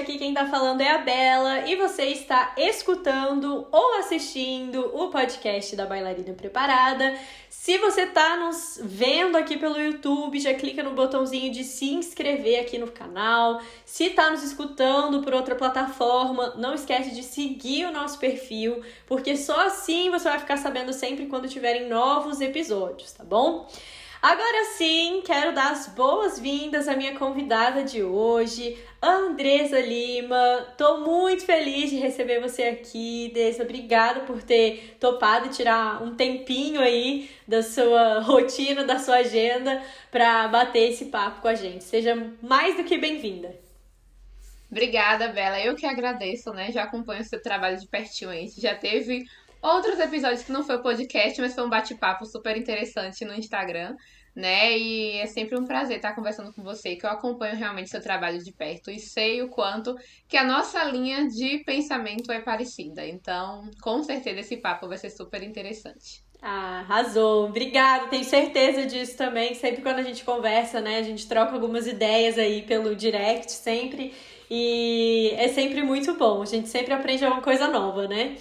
Aqui quem tá falando é a Bela e você está escutando ou assistindo o podcast da Bailarina Preparada. Se você tá nos vendo aqui pelo YouTube, já clica no botãozinho de se inscrever aqui no canal. Se tá nos escutando por outra plataforma, não esquece de seguir o nosso perfil, porque só assim você vai ficar sabendo sempre quando tiverem novos episódios, tá bom? Agora sim, quero dar as boas-vindas à minha convidada de hoje, Andresa Lima. Tô muito feliz de receber você aqui, Dessa. Obrigada por ter topado tirar um tempinho aí da sua rotina, da sua agenda, para bater esse papo com a gente. Seja mais do que bem-vinda. Obrigada, Bela. Eu que agradeço, né? Já acompanho o seu trabalho de pertinho aí. Já teve outros episódios que não foi podcast, mas foi um bate-papo super interessante no Instagram, né? E é sempre um prazer estar conversando com você, que eu acompanho realmente seu trabalho de perto e sei o quanto que a nossa linha de pensamento é parecida. Então, com certeza esse papo vai ser super interessante. Ah, arrasou. Obrigada. Tenho certeza disso também. Sempre quando a gente conversa, né, a gente troca algumas ideias aí pelo direct sempre. E é sempre muito bom. A gente sempre aprende alguma coisa nova, né?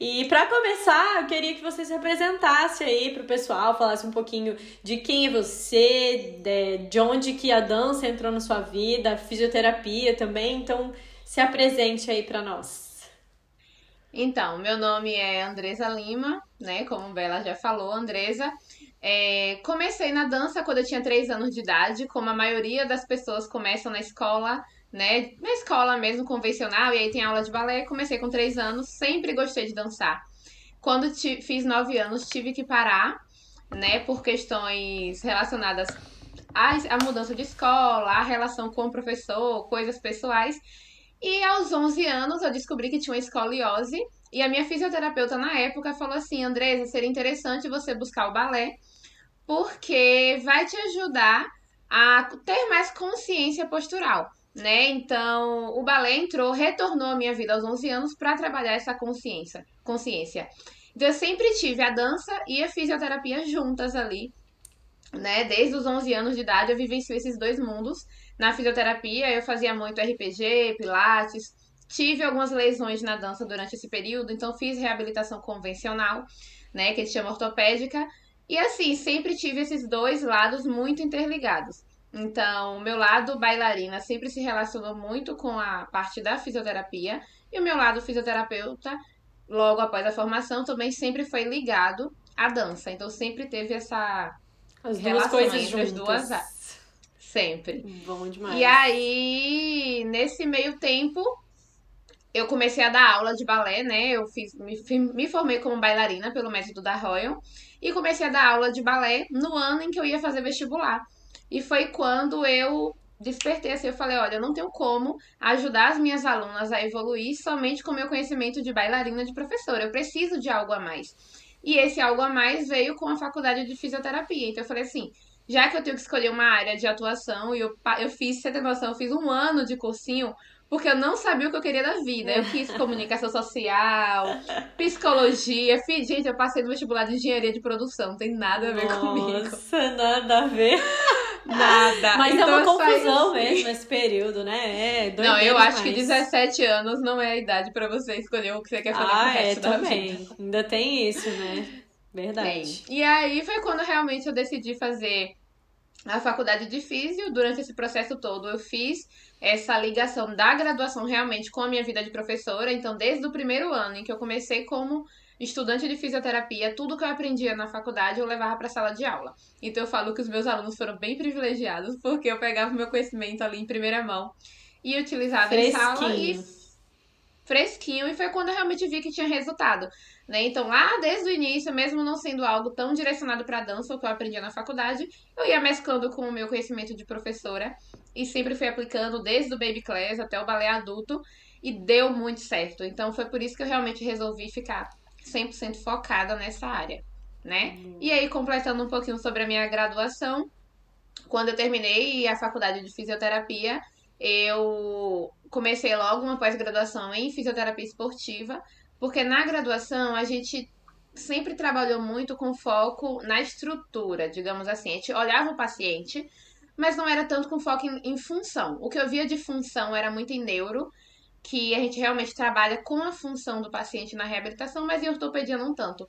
E para começar, eu queria que você se apresentasse aí pro pessoal, falasse um pouquinho de quem é você, de onde que a dança entrou na sua vida, fisioterapia também. Então, se apresente aí para nós. Então, meu nome é Andresa Lima, né? Como Bela já falou, Andresa. É, comecei na dança quando eu tinha 3 anos de idade, como a maioria das pessoas começam na escola né? Na escola mesmo, convencional, e aí tem aula de balé. Comecei com três anos, sempre gostei de dançar. Quando fiz nove anos, tive que parar, né? Por questões relacionadas à, à mudança de escola, à relação com o professor, coisas pessoais. E aos 11 anos eu descobri que tinha uma escoliose. E a minha fisioterapeuta na época falou assim: Andresa, seria interessante você buscar o balé, porque vai te ajudar a ter mais consciência postural né? Então, o balé entrou, retornou à minha vida aos 11 anos para trabalhar essa consciência, consciência. Então, eu sempre tive a dança e a fisioterapia juntas ali, né? Desde os 11 anos de idade eu vivencio esses dois mundos. Na fisioterapia eu fazia muito RPG, pilates, tive algumas lesões na dança durante esse período, então fiz reabilitação convencional, né, que a gente chama ortopédica. E assim, sempre tive esses dois lados muito interligados. Então, o meu lado bailarina sempre se relacionou muito com a parte da fisioterapia e o meu lado fisioterapeuta, logo após a formação, também sempre foi ligado à dança. Então, sempre teve essa as duas coisas entre as duas sempre. Bom demais. E aí, nesse meio tempo, eu comecei a dar aula de balé, né? Eu fiz, me, me formei como bailarina pelo método da Royal e comecei a dar aula de balé no ano em que eu ia fazer vestibular. E foi quando eu despertei assim, eu falei, olha, eu não tenho como ajudar as minhas alunas a evoluir somente com meu conhecimento de bailarina de professora. Eu preciso de algo a mais. E esse algo a mais veio com a faculdade de fisioterapia. Então eu falei assim, já que eu tenho que escolher uma área de atuação, e eu, eu fiz, você tem noção, eu fiz um ano de cursinho porque eu não sabia o que eu queria da vida. Eu fiz comunicação social, psicologia. Fiz, gente, eu passei no vestibular de engenharia de produção. Não tem nada a ver Nossa, comigo. Nossa, nada a ver. Nada. Mas então, é uma confusão mesmo esse período, né? É Não, eu acho que 17 anos não é a idade para você escolher o que você quer fazer ah, com o resto é, da também. vida. Ainda tem isso, né? Verdade. Bem, e aí foi quando realmente eu decidi fazer a faculdade de físio. Durante esse processo todo, eu fiz essa ligação da graduação realmente com a minha vida de professora. Então, desde o primeiro ano em que eu comecei como estudante de fisioterapia, tudo que eu aprendia na faculdade eu levava para a sala de aula. Então, eu falo que os meus alunos foram bem privilegiados, porque eu pegava o meu conhecimento ali em primeira mão e utilizava Fresquinho. em sala e fresquinho e foi quando eu realmente vi que tinha resultado, né? Então, lá desde o início, mesmo não sendo algo tão direcionado para dança, o que eu aprendia na faculdade, eu ia mesclando com o meu conhecimento de professora e sempre fui aplicando desde o baby class até o balé adulto e deu muito certo. Então, foi por isso que eu realmente resolvi ficar 100% focada nessa área, né? Uhum. E aí, completando um pouquinho sobre a minha graduação, quando eu terminei a faculdade de fisioterapia, eu comecei logo uma pós-graduação em fisioterapia esportiva, porque na graduação a gente sempre trabalhou muito com foco na estrutura, digamos assim. A gente olhava o paciente, mas não era tanto com foco em, em função. O que eu via de função era muito em neuro que a gente realmente trabalha com a função do paciente na reabilitação, mas em ortopedia não tanto.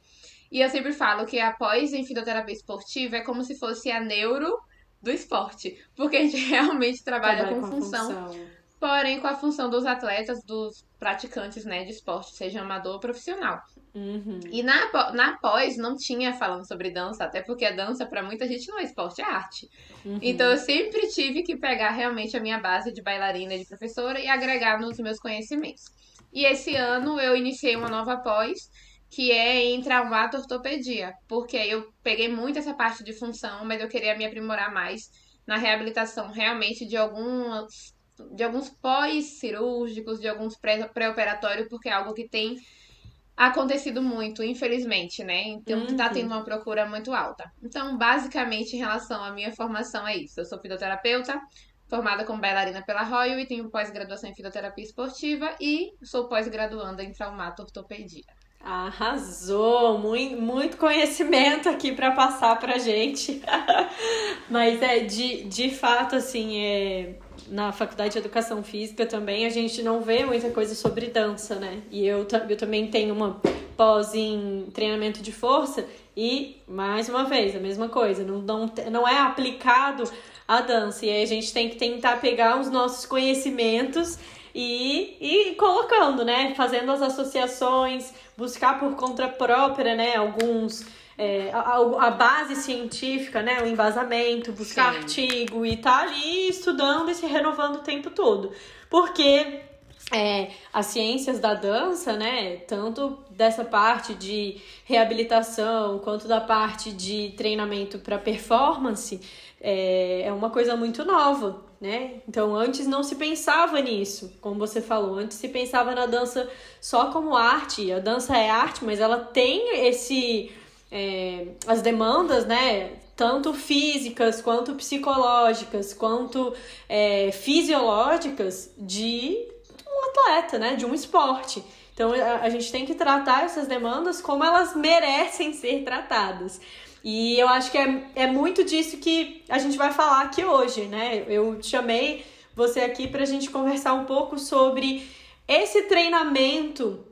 E eu sempre falo que após em fisioterapia esportiva é como se fosse a neuro do esporte, porque a gente realmente trabalha, trabalha com, com função, função, porém com a função dos atletas, dos praticantes né, de esporte, seja amador ou profissional. Uhum. E na, na pós não tinha falando sobre dança, até porque a dança para muita gente não é esporte, é arte. Uhum. Então eu sempre tive que pegar realmente a minha base de bailarina e de professora e agregar nos meus conhecimentos. E esse ano eu iniciei uma nova pós que é em traumato ortopedia, porque eu peguei muito essa parte de função, mas eu queria me aprimorar mais na reabilitação realmente de alguns de alguns pós-cirúrgicos, de alguns pré-operatórios, porque é algo que tem acontecido muito, infelizmente, né? Então tá uhum. tá tendo uma procura muito alta. Então, basicamente, em relação à minha formação é isso. Eu sou fisioterapeuta, formada como bailarina pela Royal e tenho pós-graduação em fisioterapia esportiva e sou pós-graduanda em traumato ortopedia. Arrasou! Muito, muito conhecimento aqui para passar pra gente. Mas é de, de fato, assim, é, na faculdade de educação física também a gente não vê muita coisa sobre dança, né? E eu, eu também tenho uma pós em treinamento de força e, mais uma vez, a mesma coisa, não, não, não é aplicado a dança. E aí a gente tem que tentar pegar os nossos conhecimentos e, e colocando, né? Fazendo as associações, buscar por conta própria, né? Alguns. É, a, a, base científica, né? O embasamento, buscar Sim. artigo e tá ali estudando e se renovando o tempo todo. Porque é, as ciências da dança, né? Tanto dessa parte de reabilitação quanto da parte de treinamento para performance, é, é uma coisa muito nova né? Então antes não se pensava nisso, como você falou, antes se pensava na dança só como arte. A dança é arte, mas ela tem esse é, as demandas, né? Tanto físicas quanto psicológicas, quanto é, fisiológicas de um atleta, né? De um esporte. Então a, a gente tem que tratar essas demandas como elas merecem ser tratadas. E eu acho que é, é muito disso que a gente vai falar aqui hoje, né? Eu chamei você aqui para a gente conversar um pouco sobre esse treinamento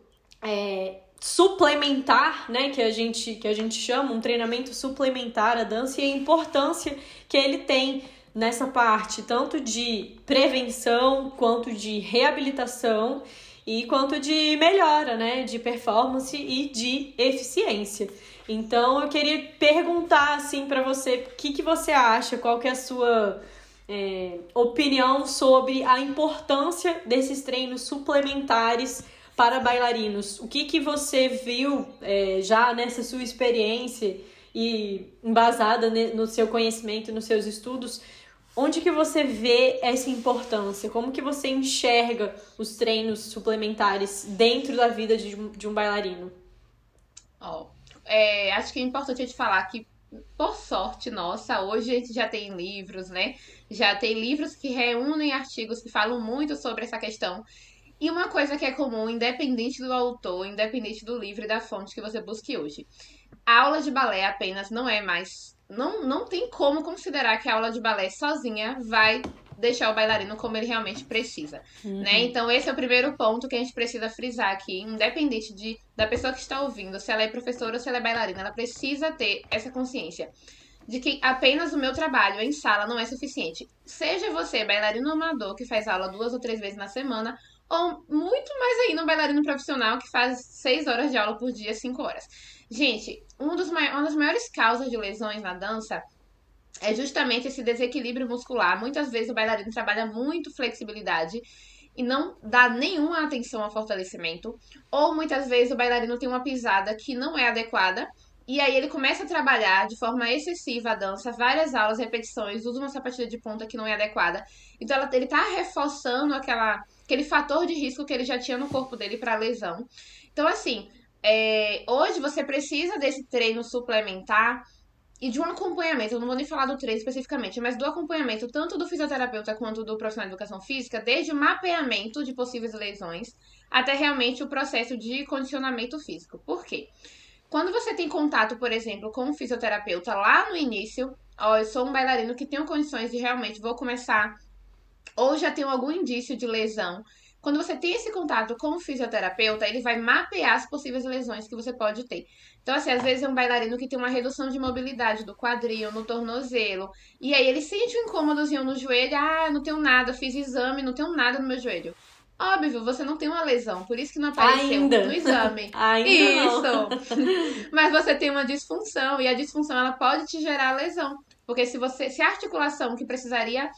é, suplementar, né? Que a, gente, que a gente chama, um treinamento suplementar à dança e a importância que ele tem nessa parte, tanto de prevenção quanto de reabilitação e quanto de melhora, né? De performance e de eficiência. Então eu queria perguntar assim para você, o que, que você acha, qual que é a sua é, opinião sobre a importância desses treinos suplementares para bailarinos? O que, que você viu é, já nessa sua experiência e embasada no seu conhecimento, nos seus estudos? Onde que você vê essa importância? Como que você enxerga os treinos suplementares dentro da vida de, de um bailarino? Oh é, acho que é importante a gente falar que, por sorte nossa, hoje a gente já tem livros, né? Já tem livros que reúnem artigos que falam muito sobre essa questão. E uma coisa que é comum, independente do autor, independente do livro e da fonte que você busque hoje. A aula de balé apenas não é mais. Não, não tem como considerar que a aula de balé sozinha vai deixar o bailarino como ele realmente precisa, uhum. né? Então esse é o primeiro ponto que a gente precisa frisar aqui, independente de da pessoa que está ouvindo, se ela é professora ou se ela é bailarina, ela precisa ter essa consciência de que apenas o meu trabalho em sala não é suficiente. Seja você bailarino amador que faz aula duas ou três vezes na semana, ou muito mais ainda um bailarino profissional que faz seis horas de aula por dia, cinco horas. Gente, um dos uma das maiores causas de lesões na dança é justamente esse desequilíbrio muscular. Muitas vezes o bailarino trabalha muito flexibilidade e não dá nenhuma atenção ao fortalecimento, ou muitas vezes o bailarino tem uma pisada que não é adequada. E aí ele começa a trabalhar de forma excessiva a dança, várias aulas, repetições, usa uma sapatilha de ponta que não é adequada. Então ela, ele tá reforçando aquela, aquele fator de risco que ele já tinha no corpo dele para lesão. Então assim, é, hoje você precisa desse treino suplementar e de um acompanhamento, eu não vou nem falar do treino especificamente, mas do acompanhamento tanto do fisioterapeuta quanto do profissional de educação física, desde o mapeamento de possíveis lesões até realmente o processo de condicionamento físico. Por quê? Quando você tem contato, por exemplo, com um fisioterapeuta lá no início, ó, eu sou um bailarino que tenho condições de realmente vou começar ou já tenho algum indício de lesão quando você tem esse contato com o fisioterapeuta, ele vai mapear as possíveis lesões que você pode ter. Então, assim, às vezes é um bailarino que tem uma redução de mobilidade do quadril, no tornozelo, e aí ele sente um incômodozinho no joelho, ah, não tenho nada, fiz exame, não tenho nada no meu joelho. Óbvio, você não tem uma lesão, por isso que não apareceu Ainda. no exame. Ainda isso. não. Mas você tem uma disfunção e a disfunção ela pode te gerar lesão, porque se você, se a articulação que precisaria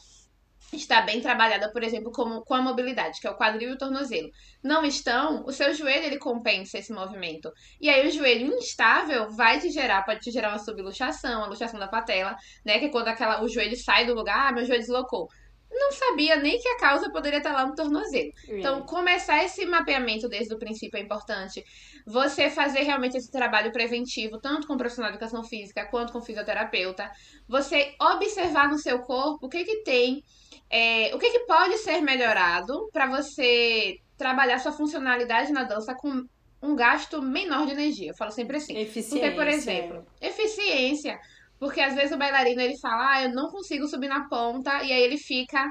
estar bem trabalhada, por exemplo, como com a mobilidade, que é o quadril e o tornozelo, não estão, o seu joelho ele compensa esse movimento. E aí o joelho instável vai te gerar, pode te gerar uma subluxação, a luxação da patela, né, que é quando aquela o joelho sai do lugar, ah, meu joelho deslocou. Não sabia nem que a causa poderia estar lá no tornozelo. Então, começar esse mapeamento desde o princípio é importante. Você fazer realmente esse trabalho preventivo, tanto com o profissional de educação física quanto com o fisioterapeuta. Você observar no seu corpo o que que tem, é, o que que pode ser melhorado para você trabalhar sua funcionalidade na dança com um gasto menor de energia. Eu falo sempre assim. Eficiência. Porque, por exemplo, eficiência. Porque às vezes o bailarino ele fala, ah, eu não consigo subir na ponta, e aí ele fica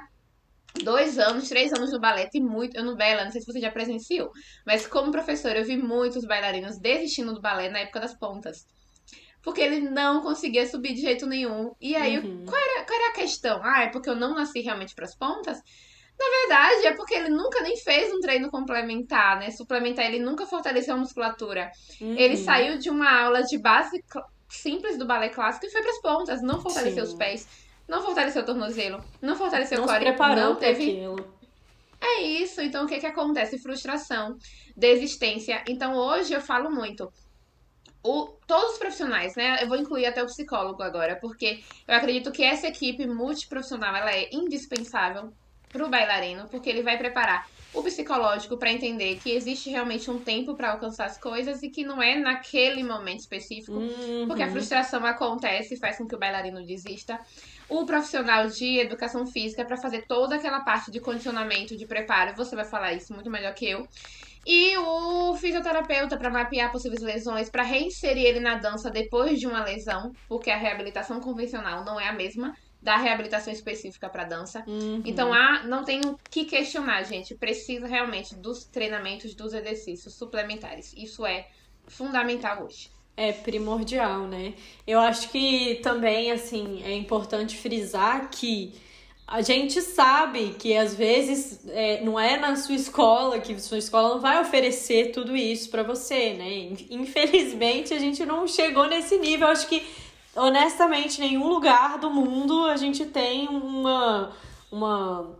dois anos, três anos no balé, tem muito. Eu não bela, não sei se você já presenciou, mas como professor, eu vi muitos bailarinos desistindo do balé na época das pontas. Porque ele não conseguia subir de jeito nenhum. E aí, Uhum. qual, era, qual era a questão? Ah, é porque eu não nasci realmente para as pontas? Na verdade, é porque ele nunca nem fez um treino complementar, né? Suplementar, ele nunca fortaleceu a musculatura. Uhum. Ele saiu de uma aula de base simples do balé clássico e foi para as pontas, não fortaleceu Sim. os pés, não fortaleceu o tornozelo, não fortaleceu não o core, não para teve aquilo. é isso. Então, o que que acontece? Frustração, desistência. Então, hoje eu falo muito. O, todos os profissionais, né? Eu vou incluir até o psicólogo agora, porque eu acredito que essa equipe multiprofissional ela é indispensável para o bailarino, porque ele vai preparar o psicológico para entender que existe realmente um tempo para alcançar as coisas e que não é naquele momento específico. Uhum. Porque a frustração acontece e faz com que o bailarino desista. O profissional de educação física para fazer toda aquela parte de condicionamento, de preparo, você vai falar isso muito melhor que eu. E o fisioterapeuta para mapear possíveis lesões, para reinserir ele na dança depois de uma lesão, porque a reabilitação convencional não é a mesma da reabilitação específica para dança. Uhum. Então, há, não tem o que questionar, gente. Precisa realmente dos treinamentos, dos exercícios suplementares. Isso é fundamental hoje. É primordial, né? Eu acho que também, assim, é importante frisar que a gente sabe que às vezes é, não é na sua escola que sua escola não vai oferecer tudo isso pra você, né? Infelizmente a gente não chegou nesse nível. Eu acho que honestamente nenhum lugar do mundo a gente tem uma uma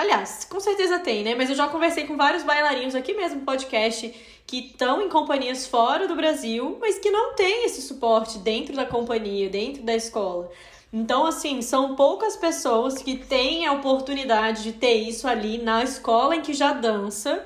Aliás, com certeza tem, né? Mas eu já conversei com vários bailarinos aqui mesmo no podcast que estão em companhias fora do Brasil, mas que não tem esse suporte dentro da companhia, dentro da escola. Então, assim, são poucas pessoas que têm a oportunidade de ter isso ali na escola em que já dança.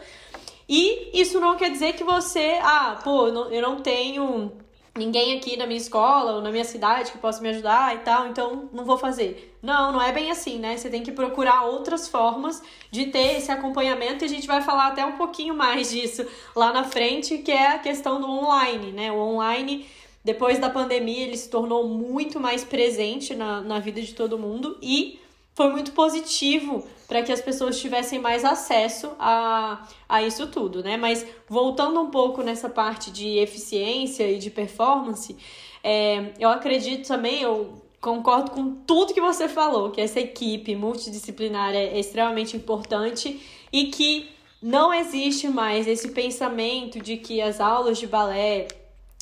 E isso não quer dizer que você, ah, pô, eu não tenho ninguém aqui na minha escola ou na minha cidade que possa me ajudar e tal, então não vou fazer. Não, não é bem assim, né? Você tem que procurar outras formas de ter esse acompanhamento e a gente vai falar até um pouquinho mais disso lá na frente, que é a questão do online, né? O online, depois da pandemia, ele se tornou muito mais presente na, na vida de todo mundo e foi muito positivo para que as pessoas tivessem mais acesso a, a isso tudo, né? Mas voltando um pouco nessa parte de eficiência e de performance, é, eu acredito também, eu concordo com tudo que você falou, que essa equipe multidisciplinar é extremamente importante e que não existe mais esse pensamento de que as aulas de balé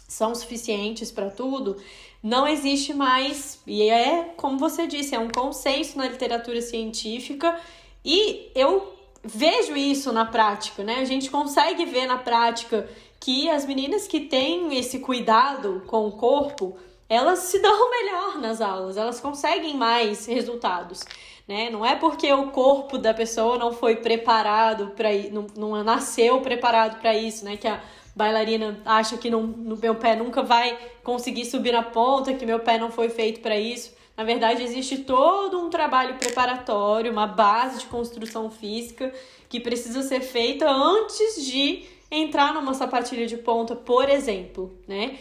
são suficientes para tudo, não existe mais. E é, como você disse, é um consenso na literatura científica e eu vejo isso na prática, né? A gente consegue ver na prática que as meninas que têm esse cuidado com o corpo, elas se dão melhor nas aulas, elas conseguem mais resultados. Né? Não é porque o corpo da pessoa não foi preparado para não, não nasceu preparado para isso, né? Que a bailarina acha que não, no meu pé nunca vai conseguir subir na ponta, que meu pé não foi feito para isso. Na verdade, existe todo um trabalho preparatório, uma base de construção física que precisa ser feita antes de entrar numa sapatilha de ponta, por exemplo, né?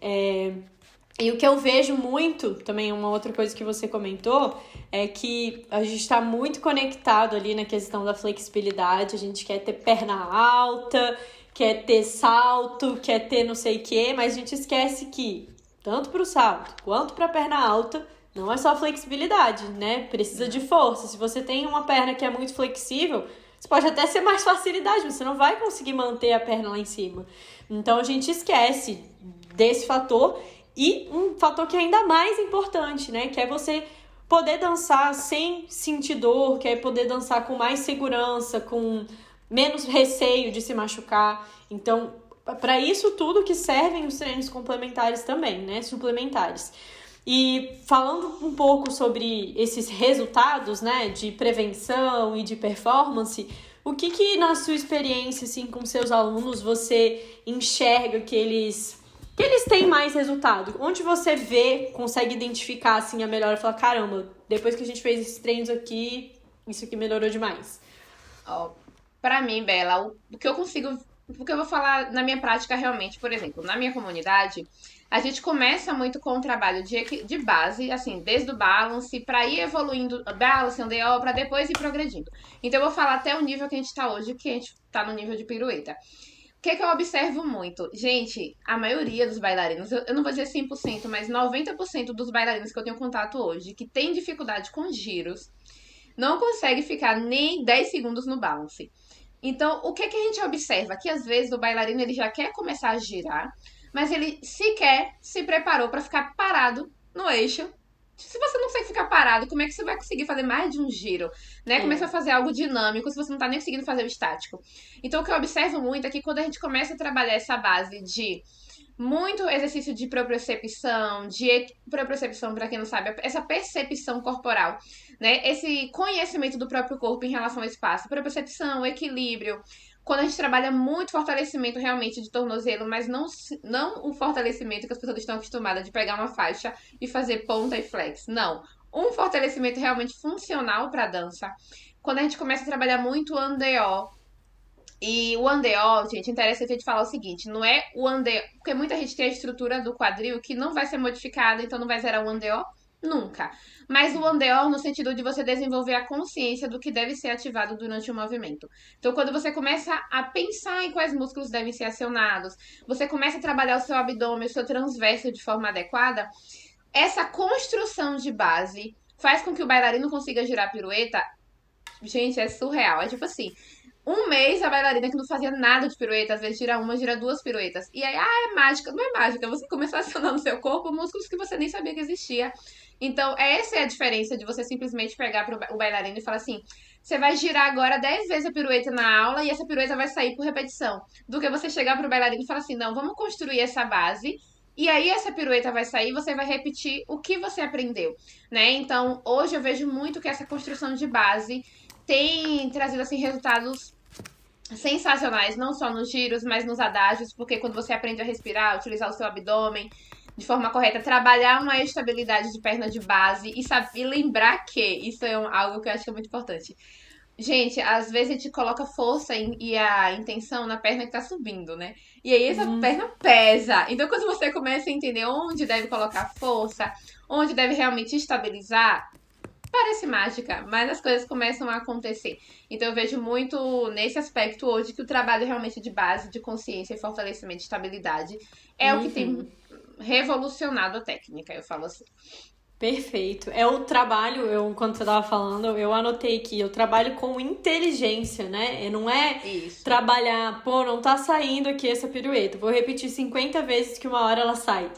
É, E o que eu vejo muito, também uma outra coisa que você comentou, é que a gente está muito conectado ali na questão da flexibilidade. A gente quer ter perna alta, quer ter salto, quer ter não sei o quê, mas a gente esquece que, tanto para o salto quanto para a perna alta, não é só flexibilidade, né? Precisa de força. Se você tem uma perna que é muito flexível, você pode até ser mais facilidade, mas você não vai conseguir manter a perna lá em cima. Então a gente esquece desse fator e um fator que é ainda mais importante, né? Que é você poder dançar sem sentir dor, que é poder dançar com mais segurança, com menos receio de se machucar. Então, para isso tudo que servem os treinos complementares também, né? Suplementares. E falando um pouco sobre esses resultados, né, de prevenção e de performance, o que que na sua experiência assim com seus alunos você enxerga que eles que eles têm mais resultado? Onde você vê, consegue identificar assim a melhora e falar, caramba, depois que a gente fez esses treinos aqui, isso aqui melhorou demais. Para mim, Bela, o que eu consigo, o que eu vou falar na minha prática realmente, por exemplo, na minha comunidade, a gente começa muito com o trabalho de, de base, assim, desde o balance, para ir evoluindo, balance, DO, para depois ir progredindo. Então, eu vou falar até o nível que a gente está hoje, que a gente está no nível de pirueta. O que, que eu observo muito? Gente, a maioria dos bailarinos, eu, não vou dizer 100%, mas 90% dos bailarinos que eu tenho contato hoje, que tem dificuldade com giros, não consegue ficar nem 10 segundos no balance. Então, o que, que a gente observa? Que às vezes o bailarino ele já quer começar a girar, mas ele sequer se preparou para ficar parado no eixo se você não consegue ficar parado, como é que você vai conseguir fazer mais de um giro? Né? É. Começa a fazer algo dinâmico se você não está nem conseguindo fazer o estático. Então, o que eu observo muito é que quando a gente começa a trabalhar essa base de muito exercício de propriocepção, de propriocepção, para quem não sabe, essa percepção corporal, né? Esse conhecimento do próprio corpo em relação ao espaço, propriocepção, equilíbrio, quando a gente trabalha muito fortalecimento realmente de tornozelo, mas não, não o fortalecimento que as pessoas estão acostumadas de pegar uma faixa e fazer ponta e flex. Não. Um fortalecimento realmente funcional para dança. Quando a gente começa a trabalhar muito o andeó, e o andeó, gente, é interessante a gente falar o seguinte, não é o andeó, porque muita gente tem a estrutura do quadril que não vai ser modificada, então não vai zerar o andeó nunca. Mas o andeor no sentido de você desenvolver a consciência do que deve ser ativado durante o movimento. Então, quando você começa a pensar em quais músculos devem ser acionados, você começa a trabalhar o seu abdômen, o seu transverso de forma adequada, essa construção de base faz com que o bailarino consiga girar pirueta. Gente, é surreal. É tipo assim, um mês a bailarina que não fazia nada de pirueta, às vezes gira uma, gira duas piruetas. E aí, ah, é mágica. Não é mágica. Você começou a acionar no seu corpo músculos que você nem sabia que existia. Então, essa é a diferença de você simplesmente pegar pro, o bailarino e falar assim: você vai girar agora 10 vezes a pirueta na aula e essa pirueta vai sair por repetição. Do que você chegar pro bailarino e falar assim: não, vamos construir essa base. E aí essa pirueta vai sair, você vai repetir o que você aprendeu, né? Então, hoje eu vejo muito que essa construção de base tem trazido assim resultados sensacionais, não só nos giros, mas nos adágios, porque quando você aprende a respirar, utilizar o seu abdômen, de forma correta, trabalhar uma estabilidade de perna de base e saber lembrar que isso é um, algo que eu acho que é muito importante. Gente, às vezes a gente coloca força em, e a intenção na perna que tá subindo, né? E aí essa uhum. perna pesa. Então, quando você começa a entender onde deve colocar força, onde deve realmente estabilizar, parece mágica, mas as coisas começam a acontecer. Então, eu vejo muito nesse aspecto hoje que o trabalho realmente de base, de consciência e fortalecimento de estabilidade é uhum. o que tem uhum revolucionado a técnica, eu falo assim. Perfeito. É o trabalho, eu quando você tava falando, eu anotei aqui, eu trabalho com inteligência, né? E não é Isso. trabalhar, pô, não tá saindo aqui essa pirueta. Vou repetir 50 vezes que uma hora ela sai.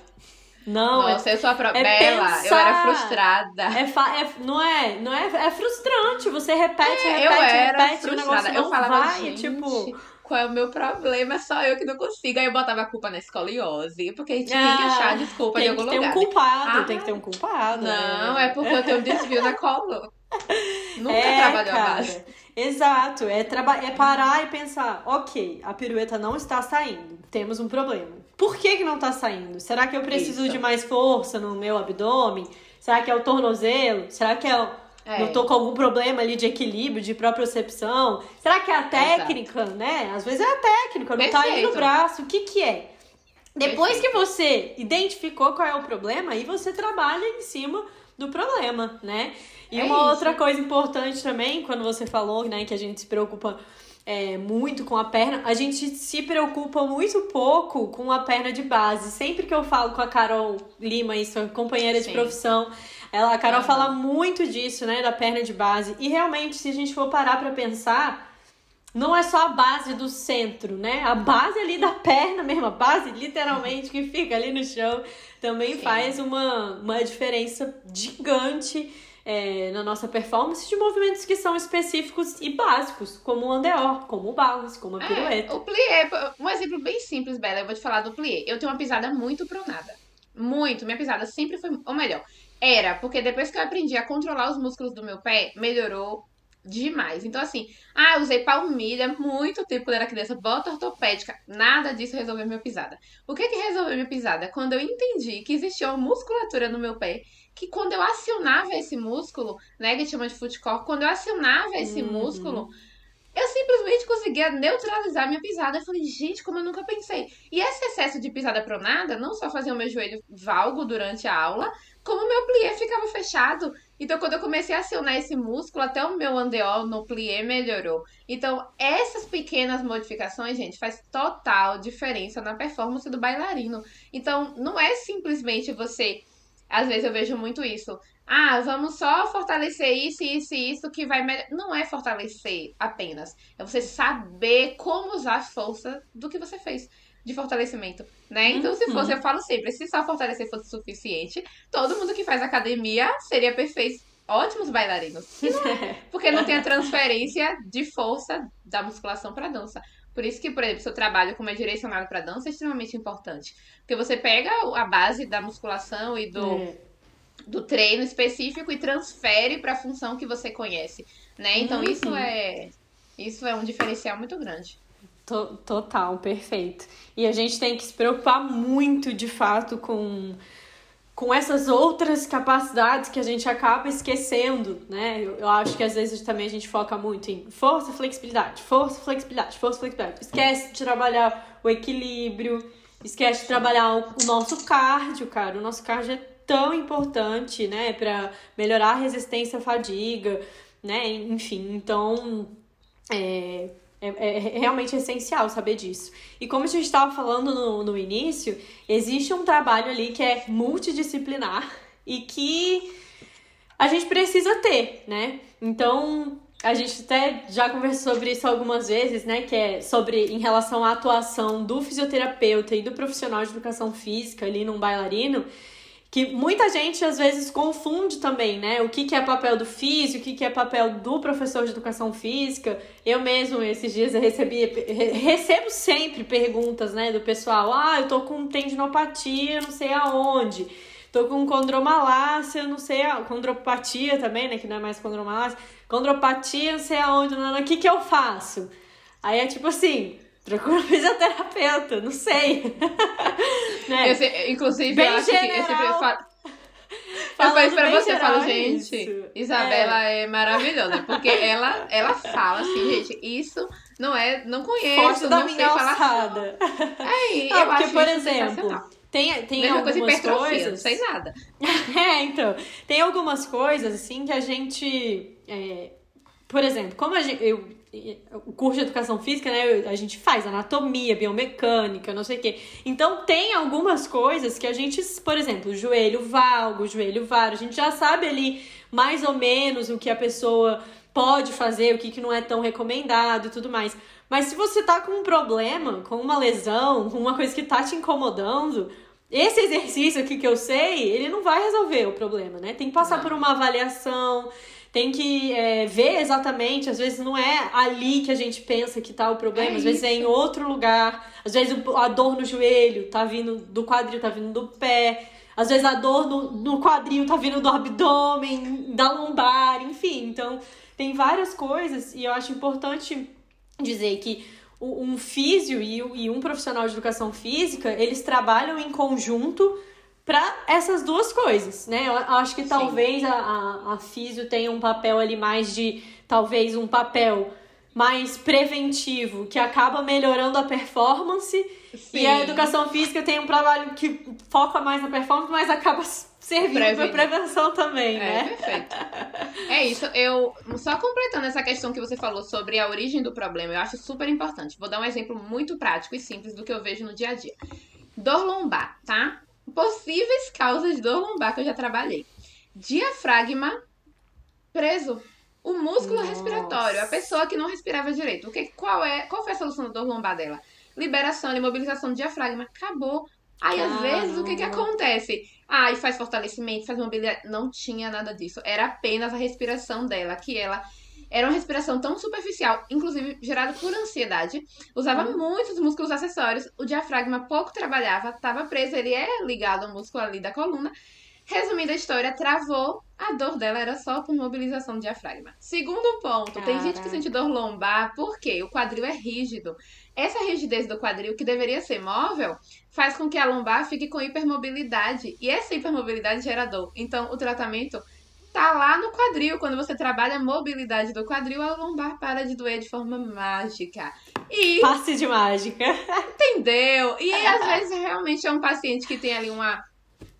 Não, Nossa, é, eu sou a própria. É Bela, eu era frustrada. É, é, não é, não é, é frustrante. Você repete, é, repete, repete, frustrada. o negócio eu falava, vai, tipo qual é o meu problema, só eu que não consigo. Aí eu botava a culpa na escoliose, porque a gente ah, tem que achar desculpa em algum lugar. Tem que ter um culpado, ah, tem que ter um culpado. Não, é porque eu tenho um desvio na coluna. Nunca é, trabalhou cara. Exato, é, é parar e pensar, ok, a pirueta não está saindo, temos um problema. Por que, que não está saindo? Será que eu preciso Isso. de mais força no meu abdômen? Será que é o tornozelo? Será que é o é. Eu tô com algum problema ali de equilíbrio, de propriocepção. Será que é a técnica, Exato. né? Às vezes é a técnica, não Perfeito. tá aí no braço. O que que é? Depois que você identificou qual é o problema, aí você trabalha em cima do problema, né? E é uma isso. outra coisa importante também, quando você falou, né, que a gente se preocupa é, muito com a perna, a gente se preocupa muito pouco com a perna de base. Sempre que eu falo com a Carol Lima, isso, companheira Sim. de profissão, ela, a Carol uhum. fala muito disso, né, da perna de base. E realmente, se a gente for parar para pensar, não é só a base do centro, né? A base ali da perna mesmo, a base literalmente que fica ali no chão, também Sim. faz uma, uma diferença gigante é, na nossa performance de movimentos que são específicos e básicos, como o andeor, como o balance, como a é, pirueta. O plié, um exemplo bem simples, Bela, eu vou te falar do plié. Eu tenho uma pisada muito pronada. Muito. Minha pisada sempre foi, ou melhor, era, porque depois que eu aprendi a controlar os músculos do meu pé, melhorou demais. Então, assim, ah, eu usei palmilha muito tempo quando era criança, bota ortopédica, nada disso resolveu minha pisada. O que que resolveu minha pisada? Quando eu entendi que existia uma musculatura no meu pé, que quando eu acionava esse músculo, né, que chama de foot core, quando eu acionava esse uhum. músculo, eu simplesmente conseguia neutralizar minha pisada. Eu falei, gente, como eu nunca pensei. E esse excesso de pisada pronada não só fazia o meu joelho valgo durante a aula, como o meu plié ficava fechado. Então, quando eu comecei a acionar esse músculo, até o meu andeol no plié melhorou. Então, essas pequenas modificações, gente, faz total diferença na performance do bailarino. Então, não é simplesmente você. Às vezes eu vejo muito isso. Ah, vamos só fortalecer isso, isso e isso que vai melhor. Não é fortalecer apenas. É você saber como usar a força do que você fez de fortalecimento, né? Então, se fosse, uhum. eu falo sempre, se só fortalecer fosse suficiente, todo mundo que faz academia seria perfeito. Ótimos bailarinos. Não é, porque não tem a transferência de força da musculação para dança. Por isso que, por exemplo, seu trabalho como é direcionado para dança é extremamente importante. Porque você pega a base da musculação e do, é. do treino específico e transfere para a função que você conhece, né? Então, uhum. isso é isso é um diferencial muito grande. Total, perfeito. E a gente tem que se preocupar muito, de fato, com, com essas outras capacidades que a gente acaba esquecendo, né? Eu, eu acho que às vezes também a gente foca muito em força, flexibilidade, força, flexibilidade, força, flexibilidade. Esquece de trabalhar o equilíbrio, esquece de trabalhar o, o nosso cardio, cara. O nosso cardio é tão importante, né, para melhorar a resistência à fadiga, né? Enfim, então. É, é, é, realmente essencial saber disso. E como a gente estava falando no, no início, existe um trabalho ali que é multidisciplinar e que a gente precisa ter, né? Então, a gente até já conversou sobre isso algumas vezes, né? Que é sobre em relação à atuação do fisioterapeuta e do profissional de educação física ali num bailarino que muita gente às vezes confunde também, né? O que, que é papel do físico, o que, que é papel do professor de educação física. Eu mesmo, esses dias, recebi, recebo sempre perguntas, né, do pessoal. Ah, eu tô com tendinopatia, não sei aonde. Tô com condromalácia, não sei a... Condropatia também, né, que não é mais condromalácia. Condropatia, não sei aonde. O que que eu faço? Aí é tipo assim, Procura um fisioterapeuta, não sei. né? eu sei inclusive, bem eu acho general, que eu sempre falo. Eu falei pra você, eu falo, gente, isso. Isabela é. é. maravilhosa, porque ela, ela fala assim, gente, isso não é, não conheço, Forte não sei falar. Alçada. Aí, não, eu porque, acho por exemplo, tem, tem Mesma algumas coisa coisas. Não sei nada. é, então. Tem algumas coisas, assim, que a gente. É, por exemplo, como a gente, eu o curso de educação física, né, a gente faz anatomia, biomecânica, não sei o quê. Então tem algumas coisas que a gente, por exemplo, joelho valgo, joelho varo, a gente já sabe ali mais ou menos o que a pessoa pode fazer, o que, que não é tão recomendado e tudo mais. Mas se você tá com um problema, com uma lesão, com uma coisa que tá te incomodando, esse exercício aqui que eu sei, ele não vai resolver o problema, né? Tem que passar não. por uma avaliação, tem que é, ver exatamente, às vezes não é ali que a gente pensa que tá o problema, é às vezes é em outro lugar, às vezes a dor no joelho tá vindo do quadril, tá vindo do pé, às vezes a dor no, no quadril tá vindo do abdômen, da lombar, enfim. Então, tem várias coisas e eu acho importante dizer que um físio e um profissional de educação física, eles trabalham em conjunto para essas duas coisas, né? Eu acho que talvez a, a, a físio tenha um papel ali mais de, talvez um papel mais preventivo, que acaba melhorando a performance. Sim. E a educação física tem um trabalho que foca mais na performance, mas acaba servindo para prevenção também, é, né? Perfeito. É isso. Eu só completando essa questão que você falou sobre a origem do problema, eu acho super importante. Vou dar um exemplo muito prático e simples do que eu vejo no dia a dia. Dor lombar, tá? Possíveis causas de dor lombar que eu já trabalhei. Diafragma preso. O músculo Nossa. respiratório, a pessoa que não respirava direito. O que, qual, é, qual foi a solução da dor lombar dela? Liberação, imobilização do diafragma. Acabou. Aí, Caramba. às vezes, o que, que acontece? Ah, e faz fortalecimento, faz mobilidade. Não tinha nada disso. Era apenas a respiração dela, que ela era uma respiração tão superficial, inclusive gerada por ansiedade. Usava uhum. muitos músculos acessórios. O diafragma pouco trabalhava, estava preso, ele é ligado ao músculo ali da coluna. Resumindo a história, travou. A dor dela era só por mobilização do diafragma. Segundo ponto, Caraca. tem gente que sente dor lombar porque o quadril é rígido. Essa rigidez do quadril, que deveria ser móvel, faz com que a lombar fique com hipermobilidade. E essa hipermobilidade gera dor. Então, o tratamento tá lá no quadril. Quando você trabalha a mobilidade do quadril, a lombar para de doer de forma mágica. E... Passe de mágica. Entendeu? E às vezes realmente é um paciente que tem ali uma,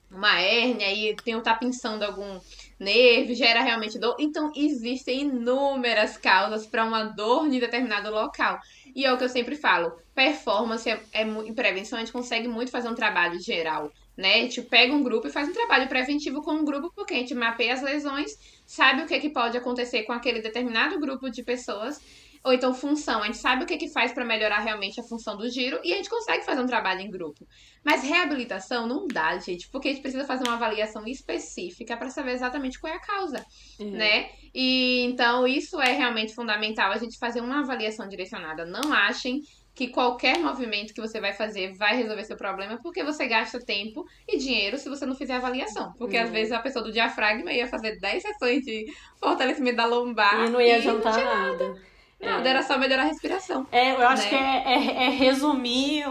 uma hérnia e tem tá pensando algum nervo, gera realmente dor. Então, existem inúmeras causas para uma dor em determinado local. E é o que eu sempre falo: performance é, é, em prevenção, a gente consegue muito fazer um trabalho geral. Né? A gente pega um grupo e faz um trabalho preventivo com um grupo, porque a gente mapeia as lesões, sabe o que, que pode acontecer com aquele determinado grupo de pessoas ou então função. A gente sabe o que, que faz para melhorar realmente a função do giro e a gente consegue fazer um trabalho em grupo. Mas reabilitação não dá, gente, porque a gente precisa fazer uma avaliação específica para saber exatamente qual é a causa, uhum. né? E então isso é realmente fundamental a gente fazer uma avaliação direcionada. Não achem que qualquer movimento que você vai fazer vai resolver seu problema, porque você gasta tempo e dinheiro se você não fizer avaliação. Porque uhum. às vezes a pessoa do diafragma ia fazer 10 sessões de fortalecimento da lombar e não ia adiantar nada. nada. Nada, é. era só melhorar a respiração. É, eu acho né? que é, é, é, resumir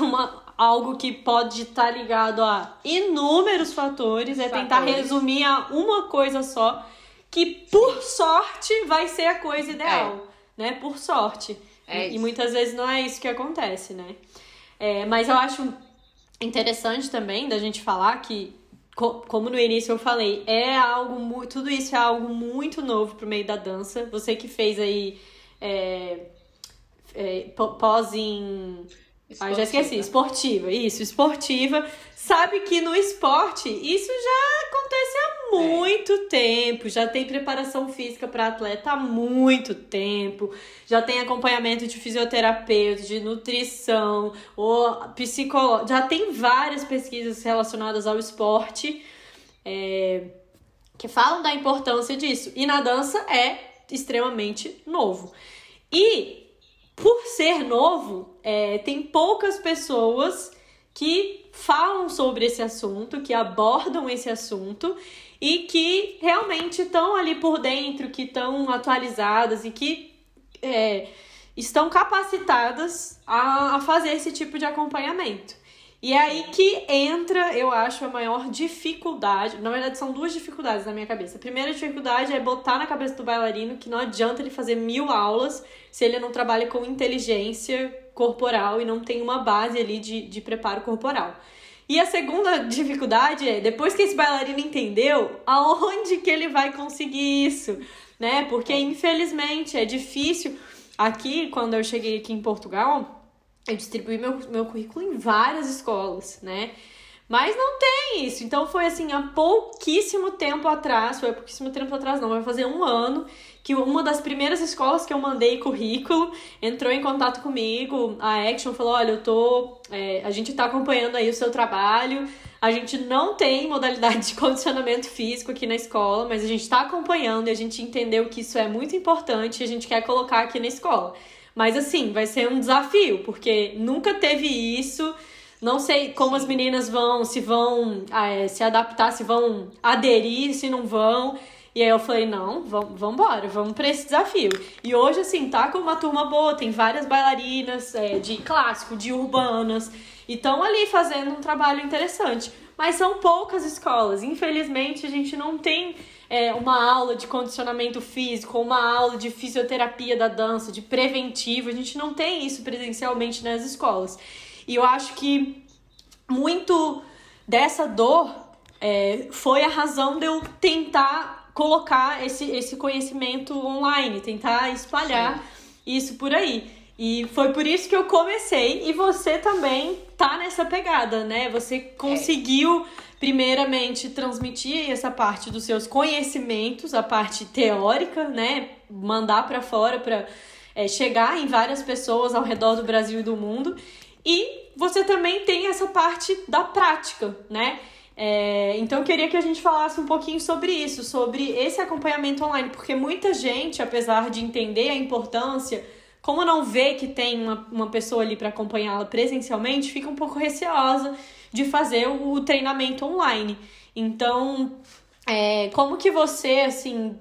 uma, algo que pode estar ligado a inúmeros fatores, é fatores. tentar resumir a uma coisa só, que por sorte vai ser a coisa ideal, é. né? Por sorte. É e, e, muitas vezes não é isso que acontece, né? É, mas eu acho interessante também da gente falar que como no início eu falei, é algo tudo isso é algo muito novo pro meio da dança. Você que fez aí é, é, pós em. Ah, já esqueci, esportiva, isso, esportiva. Sabe que no esporte isso já acontece há. Muito tempo, já tem preparação física para atleta há muito tempo, já tem acompanhamento de fisioterapeuta, de nutrição, ou psicólogo, já tem várias pesquisas relacionadas ao esporte é, que falam da importância disso. E na dança é extremamente novo. E por ser novo, é, tem poucas pessoas que falam sobre esse assunto, que abordam esse assunto e que realmente estão ali por dentro, que estão atualizadas e que é, estão capacitadas a, a fazer esse tipo de acompanhamento. E é aí que entra, eu acho, a maior dificuldade. Na verdade, são duas dificuldades na minha cabeça. A primeira dificuldade é botar na cabeça do bailarino que não adianta ele fazer mil aulas se ele não trabalha com inteligência corporal e não tem uma base ali de, de preparo corporal. E a segunda dificuldade é, depois que esse bailarino entendeu, aonde que ele vai conseguir isso? Né? Porque, infelizmente, é difícil. Aqui, quando eu cheguei aqui em Portugal, eu distribuí meu, meu currículo em várias escolas, né? Mas não tem isso. Então foi assim, há pouquíssimo tempo atrás, foi há pouquíssimo tempo atrás, não, vai fazer um ano, que uma das primeiras escolas que eu mandei currículo entrou em contato comigo. A Action falou: olha, eu tô. É, a gente tá acompanhando aí o seu trabalho. A gente não tem modalidade de condicionamento físico aqui na escola, mas a gente está acompanhando e a gente entendeu que isso é muito importante e a gente quer colocar aqui na escola. Mas assim, vai ser um desafio, porque nunca teve isso. Não sei como as meninas vão, se vão é, se adaptar, se vão aderir, se não vão. E aí eu falei, não, vamos embora, vamos pra esse desafio. E hoje, assim, tá com uma turma boa, tem várias bailarinas é, de clássico, de urbanas, e estão ali fazendo um trabalho interessante. Mas são poucas escolas. Infelizmente, a gente não tem é, uma aula de condicionamento físico, uma aula de fisioterapia da dança, de preventivo. A gente não tem isso presencialmente nas escolas. E eu acho que muito dessa dor é, foi a razão de eu tentar colocar esse, esse conhecimento online, tentar espalhar Sim. isso por aí. E foi por isso que eu comecei e você também tá nessa pegada, né? Você conseguiu primeiramente transmitir essa parte dos seus conhecimentos, a parte teórica, né? Mandar para fora para é, chegar em várias pessoas ao redor do Brasil e do mundo. E você também tem essa parte da prática, né? É, então eu queria que a gente falasse um pouquinho sobre isso, sobre esse acompanhamento online, porque muita gente, apesar de entender a importância, como não vê que tem uma, uma pessoa ali para acompanhá-la presencialmente, fica um pouco receosa de fazer o, treinamento online. Então, é, como que você, assim,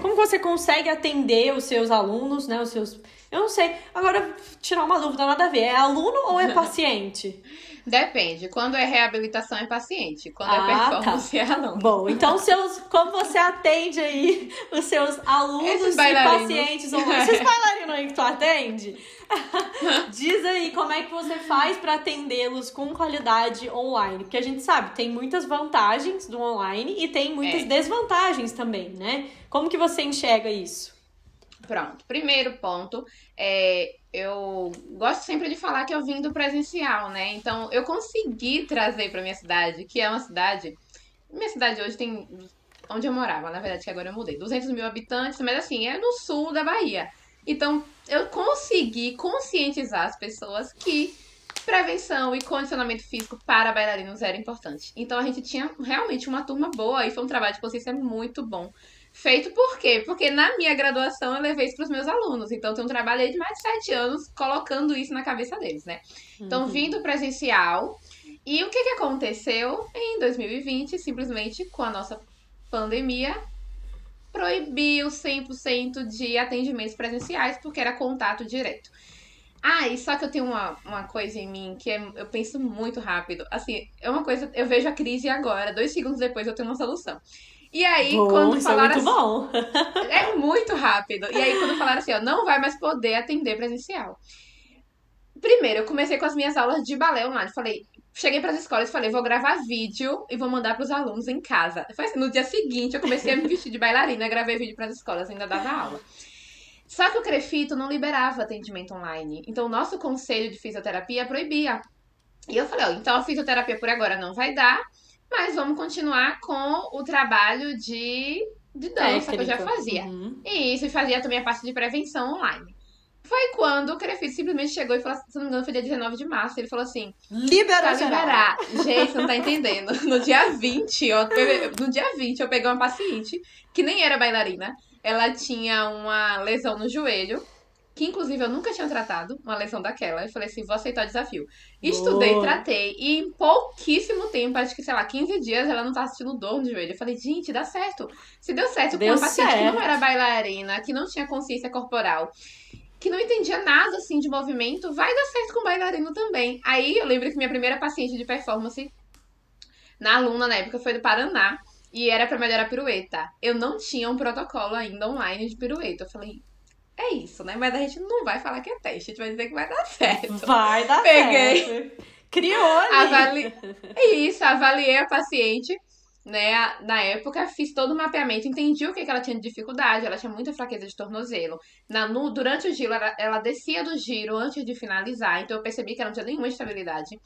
como você consegue atender os seus alunos, né, os seus... Eu não sei, agora tirar uma dúvida, nada a ver, é aluno ou é paciente? Depende. Quando é reabilitação é paciente. Quando é ah, é performance tá. é aluno. Bom, então seus, como você atende aí os seus alunos e pacientes online? Esses bailarinos aí que tu atende? Diz aí como é que você faz para atendê-los com qualidade online. Porque a gente sabe, tem muitas vantagens do online e tem muitas é. desvantagens também, né? Como que você enxerga isso? Pronto. Primeiro ponto, é, eu gosto sempre de falar que eu vim do presencial, né? Então eu consegui trazer para minha cidade, que é uma cidade. Minha cidade hoje tem. Onde eu morava, na verdade, que agora eu mudei. 200 mil habitantes, mas assim, é no sul da Bahia. Então eu consegui conscientizar as pessoas que prevenção e condicionamento físico para bailarinos era importante. Então a gente tinha realmente uma turma boa e foi um trabalho de consciência muito bom. Feito por quê? Porque na minha graduação eu levei isso para os meus alunos. Então, eu trabalhei de mais de sete anos colocando isso na cabeça deles, né? Então, uhum. vindo presencial. E o que, que aconteceu em 2020? Simplesmente com a nossa pandemia, proibiu 100% de atendimentos presenciais, porque era contato direto. Ah, e só que eu tenho uma, uma coisa em mim que é, eu penso muito rápido. Assim, é uma coisa, eu vejo a crise agora, dois segundos depois eu tenho uma solução. E aí, bom, quando falaram. É muito bom. é muito rápido. E aí, quando falaram assim, ó, não vai mais poder atender presencial. Primeiro, eu comecei com as minhas aulas de balé online. Falei, cheguei para as escolas e falei, vou gravar vídeo e vou mandar para os alunos em casa. Foi assim, no dia seguinte, eu comecei a me vestir de bailarina, gravei vídeo para as escolas, ainda dava aula. Só que o Crefito não liberava atendimento online. Então, o nosso conselho de fisioterapia proibia. E eu falei, ó, então a fisioterapia por agora não vai dar. Mas vamos continuar com o trabalho de, de dança que eu já fazia. Uhum. E isso, e fazia também a parte de prevenção online. Foi quando o Crefito simplesmente chegou e falou, se não me engano, foi dia 19 de março. Ele falou assim: Libera pra liberar. Gente, você não tá entendendo. No dia 20, eu, no dia 20, eu peguei uma paciente que nem era bailarina. Ela tinha uma lesão no joelho que inclusive eu nunca tinha tratado uma lesão daquela. Eu falei assim, vou aceitar o desafio. Estudei, Boa. tratei, e em pouquíssimo tempo, acho que, sei lá, 15 dias, ela não tava sentindo dor no joelho. Eu falei, gente, dá certo. Se deu certo deu com uma paciente que não era bailarina, que não tinha consciência corporal, que não entendia nada, assim, de movimento, vai dar certo com bailarino também. Aí, eu lembro que minha primeira paciente de performance, na aluna, na época, foi do Paraná. E era pra melhorar a pirueta. Eu não tinha um protocolo ainda online de pirueta. Eu falei, é isso, né? Mas a gente não vai falar que é teste, a gente vai dizer que vai dar certo. Vai dar Peguei, certo. Criou ali. Avali... Isso, avaliei a paciente, né? Na época, fiz todo o mapeamento, entendi o que, que ela tinha de dificuldade, ela tinha muita fraqueza de tornozelo. Na, no, durante o giro, ela, ela descia do giro antes de finalizar, então eu percebi que ela não tinha nenhuma estabilidade.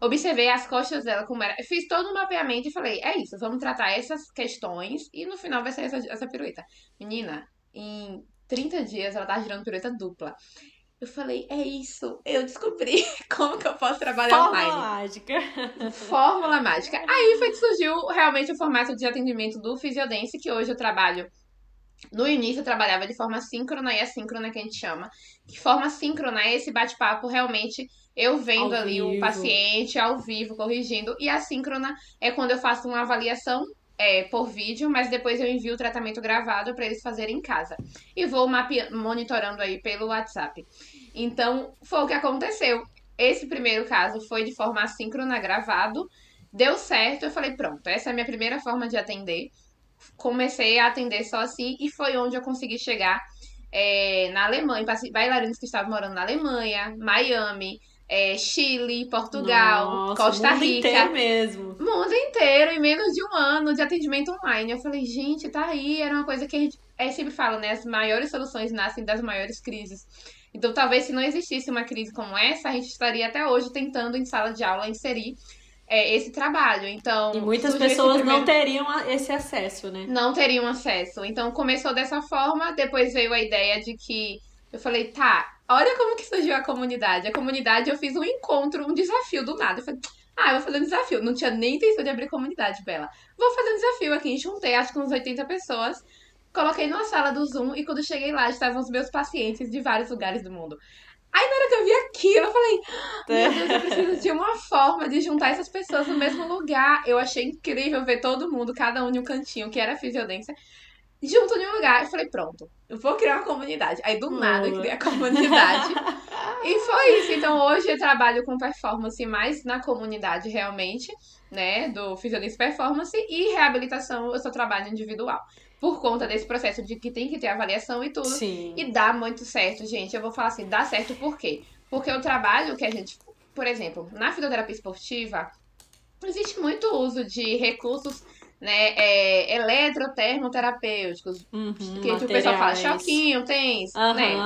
Observei as costas dela como era. Fiz todo o mapeamento e falei: é isso, vamos tratar essas questões e no final vai ser essa, essa pirueta. Menina, em 30 dias ela tava girando pirueta dupla. Eu falei, é isso, eu descobri como que eu posso trabalhar Fórmula online. mágica. Fórmula mágica. Aí foi que surgiu realmente o formato de atendimento do Fisiodense, que hoje eu trabalho. No início eu trabalhava de forma síncrona e assíncrona, que a gente chama. Que forma síncrona é esse bate-papo realmente eu vendo ao ali vivo. o paciente ao vivo, corrigindo. E assíncrona é quando eu faço uma avaliação é, por vídeo, mas depois eu envio o tratamento gravado para eles fazerem em casa. E vou monitorando aí pelo WhatsApp. Então, foi o que aconteceu. Esse primeiro caso foi de forma assíncrona gravado. Deu certo, eu falei, pronto, essa é a minha primeira forma de atender. Comecei a atender só assim e foi onde eu consegui chegar é, na Alemanha, bailarinos que estavam morando na Alemanha, Miami, é, Chile, Portugal, Nossa, Costa Rica. Mundo inteiro mesmo. Mundo inteiro, em menos de um ano de atendimento online. Eu falei, gente, tá aí. Era uma coisa que a gente é, sempre fala, né? As maiores soluções nascem das maiores crises. Então, talvez se não existisse uma crise como essa, a gente estaria até hoje tentando em sala de aula inserir é, esse trabalho. Então, e muitas pessoas primeiro... não teriam esse acesso, né? Não teriam acesso. Então, começou dessa forma. Depois veio a ideia de que eu falei, tá, olha como que surgiu a comunidade. A comunidade, eu fiz um encontro, um desafio do nada. Eu falei, ah, eu vou fazer um desafio. Não tinha nem intenção de abrir comunidade, Bela. Vou fazer um desafio aqui. Juntei, acho que uns 80 pessoas. Coloquei numa sala do Zoom e quando cheguei lá, estavam os meus pacientes de vários lugares do mundo. Aí na hora que eu vi aquilo, eu falei, meu Deus, eu preciso de uma forma de juntar essas pessoas no mesmo lugar. Eu achei incrível ver todo mundo, cada um em um cantinho, que era fisiodência junto em um lugar. Eu falei, pronto, eu vou criar uma comunidade. Aí do nada eu criei a comunidade. e foi isso. Então hoje eu trabalho com performance mais na comunidade realmente, né? Do Fisionis Performance e reabilitação eu só trabalho individual. Por conta desse processo de que tem que ter avaliação e tudo. Sim. E dá muito certo, gente. Eu vou falar assim, dá certo por quê? Porque o trabalho que a gente. Por exemplo, na fisioterapia esportiva, existe muito uso de recursos né, é, eletrotermoterapêuticos, uhum, que o pessoal fala choquinho, tens, uhum. né?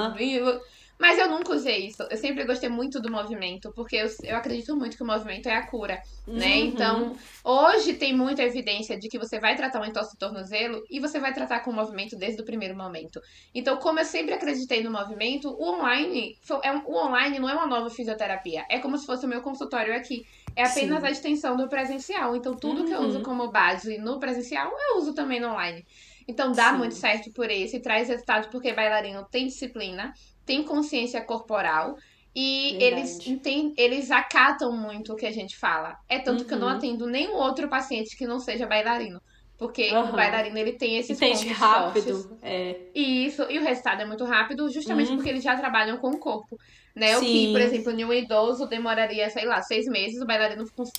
Mas eu nunca usei isso. Eu sempre gostei muito do movimento, porque eu, eu acredito muito que o movimento é a cura, né? uhum. né? Então, hoje tem muita evidência de que você vai tratar um entorse do tornozelo e você vai tratar com o movimento desde o primeiro momento. Então, como eu sempre acreditei no movimento, o online, é, o online não é uma nova fisioterapia. É como se fosse o meu consultório aqui é apenas Sim. a extensão do presencial. Então, tudo uhum. que eu uso uhum. como base no presencial, eu uso também no online. Então, dá Sim. muito certo por isso e traz resultado porque bailarino tem disciplina, tem consciência corporal e eles, tem, eles acatam muito o que a gente fala. É tanto uhum. que eu não uhum. atendo nenhum outro paciente que não seja bailarino. Porque uhum. o bailarino ele tem esses Entende pontos rápido. Fortes. É. E isso, e o resultado é muito rápido, justamente uhum. porque eles já trabalham com o corpo. Né? O que, por exemplo, em um idoso demoraria, sei lá, seis meses, o bailarino cons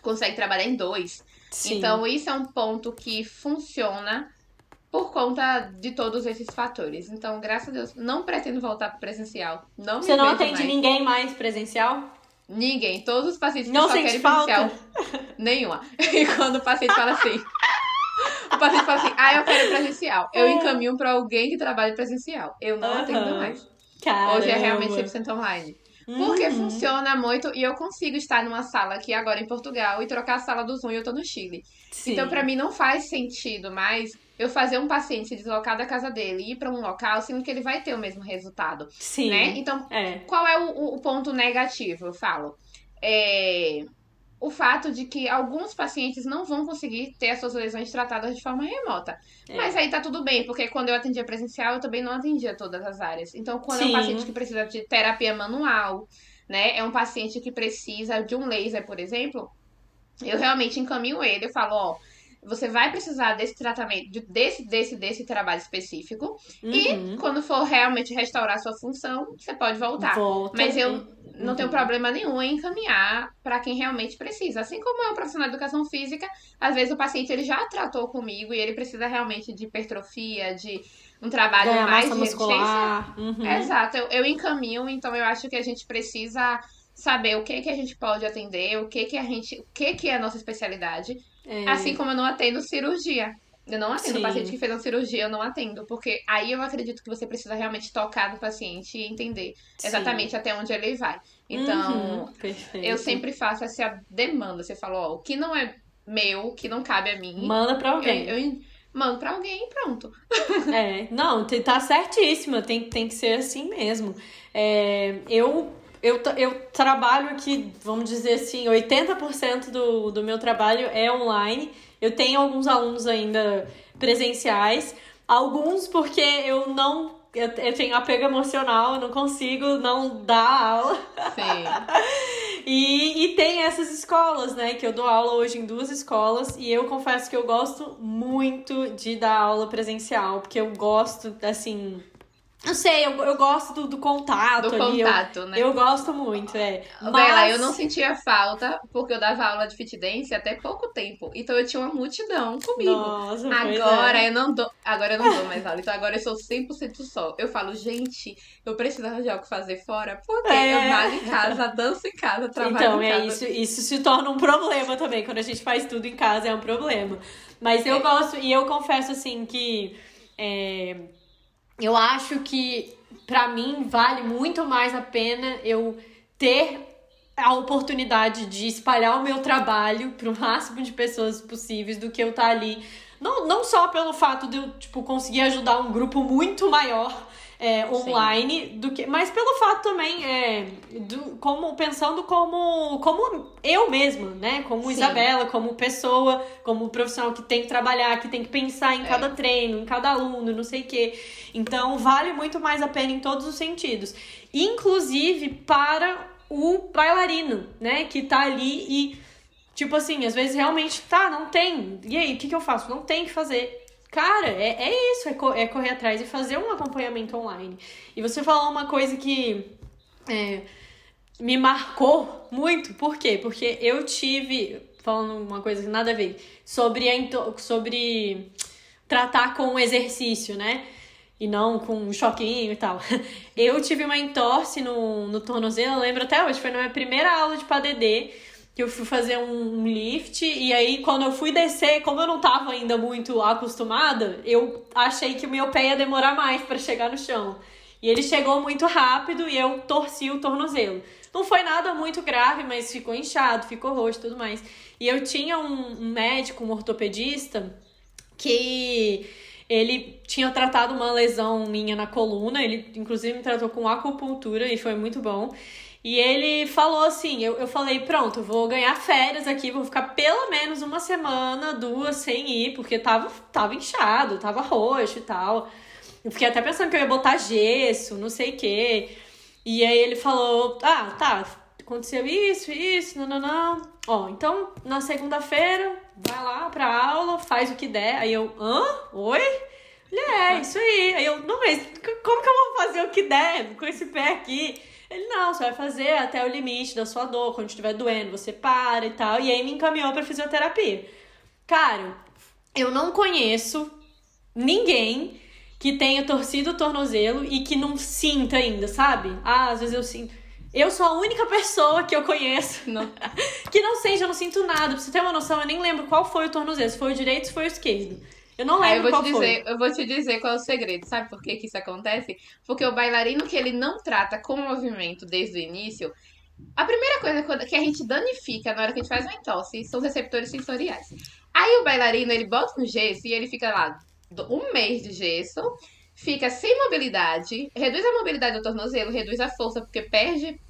consegue trabalhar em dois. Sim. Então, isso é um ponto que funciona por conta de todos esses fatores. Então, graças a Deus, não pretendo voltar para presencial. Não Você não atende mais. ninguém mais presencial? Ninguém. Todos os pacientes não que só querem falta. presencial. Nenhuma. E quando o paciente fala assim. o paciente fala assim, ah, eu quero presencial. Eu é. encaminho para alguém que trabalhe presencial. Eu não uhum. atendo mais. Caramba. Hoje é realmente 100% online. Porque uhum. funciona muito e eu consigo estar numa sala aqui agora em Portugal e trocar a sala do Zoom e eu tô no Chile. Sim. Então, para mim, não faz sentido mais eu fazer um paciente se deslocar da casa dele e ir para um local, sendo que ele vai ter o mesmo resultado. Sim. Né? Então, é. qual é o, o ponto negativo? Eu falo. É, o fato de que alguns pacientes não vão conseguir ter as suas lesões tratadas de forma remota. É. Mas aí tá tudo bem, porque quando eu atendia presencial, eu também não atendia todas as áreas. Então, quando Sim. é um paciente que precisa de terapia manual, né? É um paciente que precisa de um laser, por exemplo, eu realmente encaminho ele, eu falo, ó, você vai precisar desse tratamento, desse, desse, desse trabalho específico. Uhum. E quando for realmente restaurar sua função, você pode voltar. Volta. Mas eu não tenho uhum. problema nenhum em encaminhar para quem realmente precisa. Assim como é um profissional de educação física, às vezes o paciente ele já tratou comigo e ele precisa realmente de hipertrofia, de um trabalho mais de muscular. Uhum. Exato, eu, eu encaminho, então eu acho que a gente precisa saber o que que a gente pode atender, o que que a gente, o que que é a nossa especialidade, é... assim como eu não atendo cirurgia. Eu não atendo Sim. paciente que fez uma cirurgia, eu não atendo, porque aí eu acredito que você precisa realmente tocar no paciente e entender exatamente Sim. até onde ele vai. Então, uhum, eu sempre faço essa demanda. Você falou, ó, o que não é meu, o que não cabe a mim. Manda pra alguém. Eu, eu mando pra alguém e pronto. É, não, tá certíssima, tem, tem que ser assim mesmo. É, eu eu, eu trabalho aqui, vamos dizer assim, 80% do, do meu trabalho é online. Eu tenho alguns alunos ainda presenciais, alguns porque eu não eu, tenho apego emocional, eu não consigo não dar aula. Sim. E, e tem essas escolas, né? Que eu dou aula hoje em duas escolas e eu confesso que eu gosto muito de dar aula presencial, porque eu gosto, assim, não sei, eu, eu gosto do, do contato Do ali. contato, eu, né? eu gosto muito, é. Mas... Bela, eu não sentia falta porque eu dava aula de fit dance até pouco tempo. Então eu tinha uma multidão comigo. Nossa, Agora é. eu não dou. Agora eu não dou mais aula. Então agora eu sou 100% só. Eu falo, gente, eu preciso arranjar o que fazer fora. Porque É. eu malho em casa, danço em casa, trabalho Então, em é casa. isso, isso se torna um problema também. Quando a gente faz tudo em casa é um problema. Mas eu É. gosto, e eu confesso assim que é, eu acho que pra mim vale muito mais a pena eu ter a oportunidade de espalhar o meu trabalho pro máximo de pessoas possíveis do que eu estar ali. Não, não só pelo fato de eu, tipo, conseguir ajudar um grupo muito maior é, online do que. Mas pelo fato também, é, do, como, pensando como, como eu mesma, né? Como Sim. Isabela, como pessoa, como profissional que tem que trabalhar, que tem que pensar em É. cada treino, em cada aluno, não sei o quê. Então vale muito mais a pena em todos os sentidos. Inclusive para o bailarino, né? Que tá ali e, tipo assim, às vezes realmente tá, não tem. E aí, o que, que eu faço? Não tem o que fazer. Cara, é, é isso, é, co- é correr atrás e fazer um acompanhamento online. E você falou uma coisa que é, me marcou muito, por quê? Porque eu tive, falando uma coisa que nada a ver, sobre, a, sobre tratar com exercício, né? E não com um choquinho e tal. Eu tive uma entorse no, no tornozelo, eu lembro até hoje, foi na minha primeira aula de PADD que eu fui fazer um lift e aí quando eu fui descer, como eu não tava ainda muito acostumada, eu achei que o meu pé ia demorar mais para chegar no chão. E ele chegou muito rápido e eu torci o tornozelo. Não foi nada muito grave, mas ficou inchado, ficou roxo e tudo mais. E eu tinha um, um médico, um ortopedista, que ele tinha tratado uma lesão minha na coluna, ele inclusive me tratou com acupuntura e foi muito bom. E ele falou assim: eu, eu falei, pronto, vou ganhar férias aqui, vou ficar pelo menos uma semana, duas sem ir, porque tava, tava inchado, tava roxo e tal. Eu fiquei até pensando que eu ia botar gesso, não sei o quê. E aí ele falou: ah, tá, aconteceu isso, isso, não, não, não. Ó, então na segunda-feira, vai lá pra aula, faz o que der. Aí eu, hã? Oi? Ele, é, isso aí. Aí eu, não, mas como que eu vou fazer o que der com esse pé aqui? Ele, não, você vai fazer até o limite da sua dor, quando estiver doendo, você para e tal. E aí me encaminhou pra fisioterapia. Cara, eu não conheço ninguém que tenha torcido o tornozelo e que não sinta ainda, sabe? Ah, às vezes eu sinto. Eu sou a única pessoa que eu conheço Não. que não sente, eu não sinto nada. Pra você ter uma noção, eu nem lembro qual foi o tornozelo, se foi o direito, se foi o esquerdo. Eu não eu lembro vou qual te foi. dizer, eu vou te dizer qual é o segredo. Sabe por que, que isso acontece? Porque o bailarino que ele não trata com o movimento desde o início, a primeira coisa que a gente danifica na hora que a gente faz uma entorse são os receptores sensoriais. Aí o bailarino, ele bota no gesso e ele fica lá um mês de gesso, fica sem mobilidade, reduz a mobilidade do tornozelo, reduz a força, porque perde,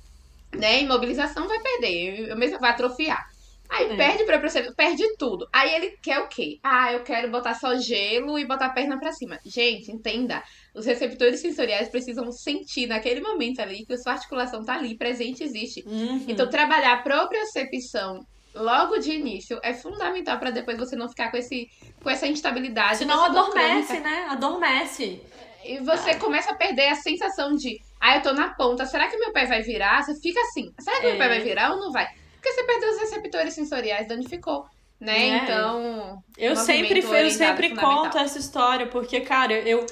né? Imobilização vai perder, mesmo vai atrofiar. Aí É. perde pra perceber, perde tudo. Aí ele quer o quê? Ah, eu quero botar só gelo e botar a perna pra cima. Gente, entenda. Os receptores sensoriais precisam sentir naquele momento ali que a sua articulação tá ali, presente, existe. Uhum. Então, trabalhar a propriocepção logo de início é fundamental pra depois você não ficar com, esse, com essa instabilidade. Senão adormece, crônica. né? Adormece. E você começa a perder a sensação de, ah, eu tô na ponta, será que meu pé vai virar? Você fica assim, será que É. meu pé vai virar ou não vai? Porque você perdeu os receptores sensoriais, danificou, né? É. Então, Eu sempre, eu orientado sempre conto essa história, porque, cara, eu,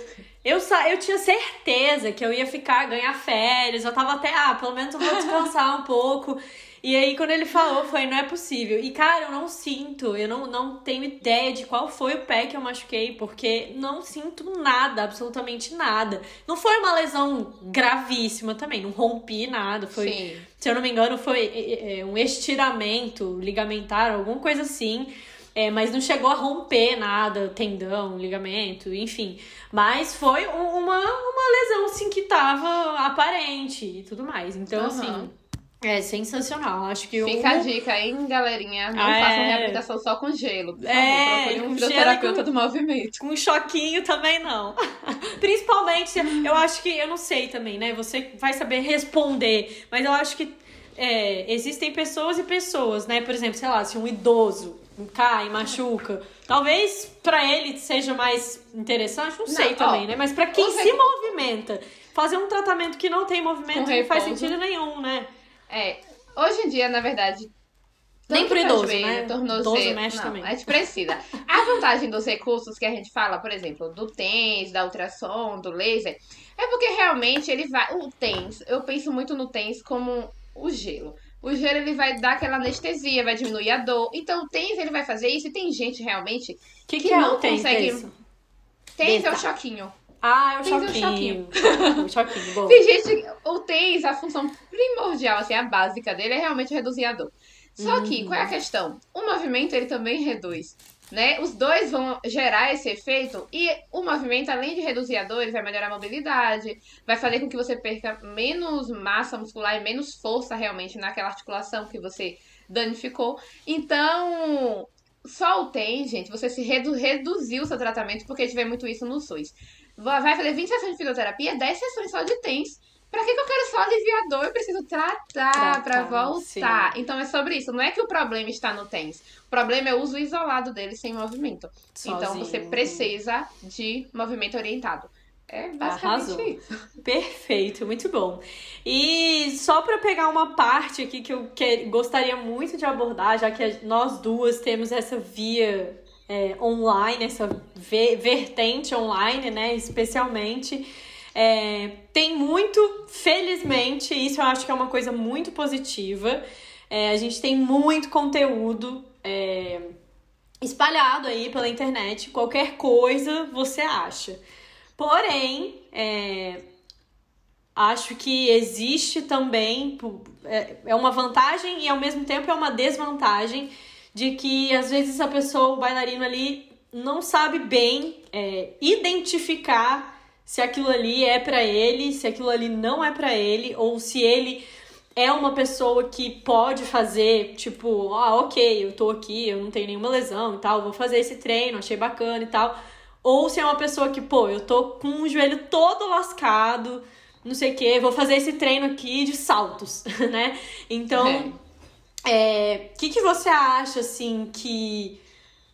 eu, sa- eu tinha certeza que eu ia ficar, ganhar férias. Eu tava até, ah, pelo menos eu vou descansar um pouco. E aí, quando ele falou, foi, não é possível. E, cara, eu não sinto, eu não, não tenho ideia de qual foi o pé que eu machuquei, porque não sinto nada, absolutamente nada. Não foi uma lesão gravíssima também, não rompi nada, foi Sim. se eu não me engano, foi é, é, um estiramento ligamentar, alguma coisa assim. É, mas não chegou a romper nada, tendão, ligamento, enfim. Mas foi um- uma, uma lesão, assim, que tava aparente e tudo mais. Então, Aham. assim, é sensacional. Acho que Fica a o... dica, hein, galerinha? Não Ah, façam é. reabilitação só com gelo. Por favor, É, procure um fisioterapeuta do movimento. Com um choquinho também não. Principalmente, eu acho que, eu não sei também, né? Você vai saber responder, mas eu acho que é, existem pessoas e pessoas, né? Por exemplo, sei lá, se um idoso cai, machuca, talvez para ele seja mais interessante, não, não sei também, ó, né? Mas para quem se movimenta, fazer um tratamento que não tem movimento não faz sentido nenhum, né? É, hoje em dia, na verdade, nem pro idoso, joelho, né? Tornozelo, mexe não, também. A gente precisa. A vantagem dos recursos que a gente fala, por exemplo, do TENS, da ultrassom, do laser, é porque realmente ele vai... O TENS, eu penso muito no TENS como o gelo. O gelo ele vai dar aquela anestesia, vai diminuir a dor. Então o TENS ele vai fazer isso e tem gente realmente que, que, que é não consegue... TENS é o choquinho. Ah, é o choquinho. É o choquinho, bom. Tem gente... O TENS, a função primordial, assim, a básica dele é realmente reduzir a dor. Só que, qual é a questão? O movimento, ele também reduz. Né? Os dois vão gerar esse efeito e o movimento, além de reduzir a dor, ele vai melhorar a mobilidade, vai fazer com que você perca menos massa muscular e menos força realmente naquela articulação que você danificou. Então, só o TEM, gente, você se redu reduziu o seu tratamento porque tiver muito isso no SUS. Vai fazer 20 sessões de fisioterapia, 10 sessões só de TENS Pra que, que eu quero só aliviar dor? Eu preciso tratar, tratar pra voltar. Sim. Então é sobre isso. Não é que o problema está no tênis. O problema é o uso isolado dele sem movimento. Sozinho. Então você precisa de movimento orientado. É basicamente Arrasou. isso. Perfeito, muito bom. E só para pegar uma parte aqui que eu que, gostaria muito de abordar, já que nós duas temos essa via é, online, essa vertente online, né, especialmente. É, tem muito, felizmente, isso eu acho que é uma coisa muito positiva. É, a gente tem muito conteúdo é, espalhado aí pela internet. Qualquer coisa você acha. Porém, é, acho que existe também é, é uma vantagem e ao mesmo tempo é uma desvantagem de que às vezes a pessoa, o bailarino ali, não sabe bem é, identificar se aquilo ali é para ele, se aquilo ali não é para ele, ou se ele é uma pessoa que pode fazer, tipo, ah, ok, eu tô aqui, eu não tenho nenhuma lesão e tal, vou fazer esse treino, achei bacana e tal. Ou se é uma pessoa que, pô, eu tô com o joelho todo lascado, não sei o que, vou fazer esse treino aqui de saltos, né? Então, o é. que, que você acha, assim, que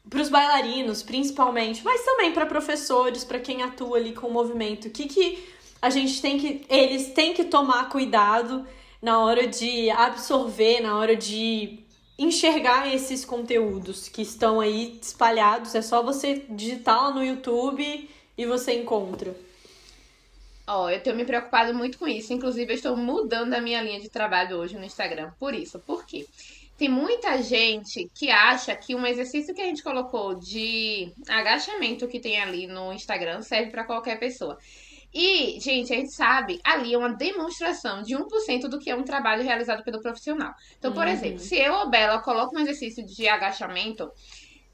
para os bailarinos, principalmente, mas também para professores, para quem atua ali com o movimento, o que, que a gente tem que. Eles têm que tomar cuidado na hora de absorver, na hora de enxergar esses conteúdos que estão aí espalhados. É só você digitar lá no YouTube e você encontra. Ó, oh, eu tenho me preocupado muito com isso. Inclusive, eu estou mudando a minha linha de trabalho hoje no Instagram. Por isso. Por quê? Tem muita gente que acha que um exercício que a gente colocou de agachamento que tem ali no Instagram serve para qualquer pessoa. E, gente, a gente sabe, ali é uma demonstração de 1% do que é um trabalho realizado pelo profissional. Então, por uhum. exemplo, se eu ou Bela coloco um exercício de agachamento,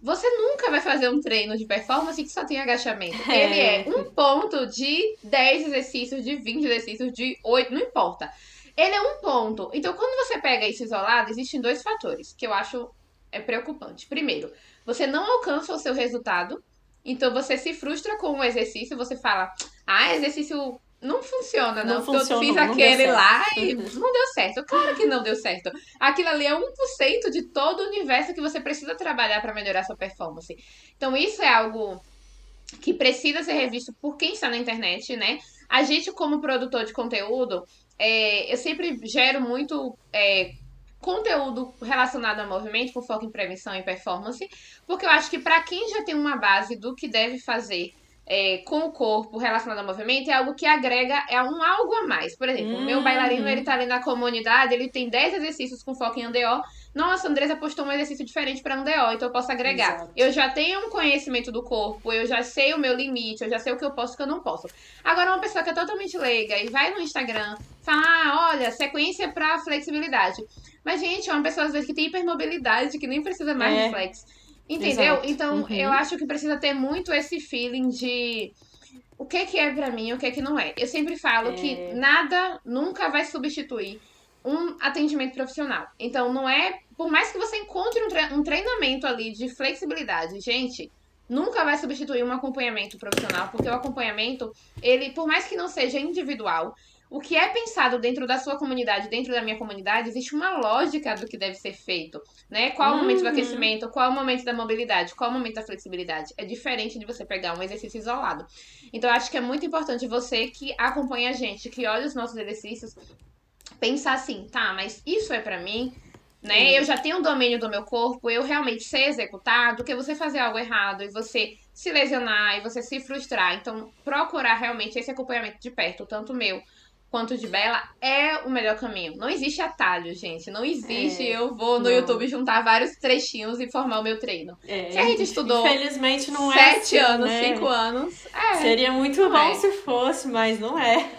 você nunca vai fazer um treino de performance que só tem agachamento. É. Ele é um ponto de 10 exercícios, de 20 exercícios, de 8, não importa. Ele é um ponto. Então, quando você pega isso isolado, existem dois fatores que eu acho é preocupante. Primeiro, você não alcança o seu resultado. Então, você se frustra com o exercício. Você fala, ah, exercício não funciona, não. não funciona, eu fiz aquele lá e não deu certo. Claro que não deu certo. Aquilo ali é 1% de todo o universo que você precisa trabalhar para melhorar sua performance. Então, isso é algo que precisa ser revisto por quem está na internet, né? A gente, como produtor de conteúdo, é, eu sempre gero muito é, conteúdo relacionado ao movimento, com foco em prevenção e performance, porque eu acho que para quem já tem uma base do que deve fazer é, com o corpo relacionado ao movimento é algo que agrega é um algo a mais. Por exemplo, o meu bailarino, ele tá ali na comunidade, ele tem 10 exercícios com foco em ANDO. Nossa, a Andresa postou um exercício diferente para ANDO, então eu posso agregar. Exato. Eu já tenho um conhecimento do corpo, eu já sei o meu limite, eu já sei o que eu posso e o que eu não posso. Agora, uma pessoa que é totalmente leiga e vai no Instagram, fala, ah, olha, sequência para flexibilidade. Mas, gente, é uma pessoa às vezes que tem hipermobilidade, que nem precisa mais é. de flex. Entendeu? Exato. Então, uhum. eu acho que precisa ter muito esse feeling de o que, que é para mim e o que, que não é. Eu sempre falo é... que nada nunca vai substituir um atendimento profissional. Então, não é. Por mais que você encontre um treinamento ali de flexibilidade, gente, nunca vai substituir um acompanhamento profissional, porque o acompanhamento, ele, por mais que não seja individual, o que é pensado dentro da sua comunidade, dentro da minha comunidade, existe uma lógica do que deve ser feito, né? Qual uhum. o momento do uhum. aquecimento, qual o momento da mobilidade, qual o momento da flexibilidade. É diferente de você pegar um exercício isolado. Então, eu acho que é muito importante você que acompanha a gente, que olha os nossos exercícios, pensar assim, tá, mas isso é para mim, né? Eu já tenho o domínio do meu corpo, eu realmente sei executar, do que você fazer algo errado e você se lesionar e você se frustrar. Então, procurar realmente esse acompanhamento de perto, tanto meu quanto de Bela, é o melhor caminho. Não existe atalho, gente. Não existe é, eu vou no não. YouTube juntar vários trechinhos e formar o meu treino. É, Se a gente estudou. Infelizmente não é. Sete assim, anos, né? cinco anos. É, Seria muito bom é. se fosse, mas não é.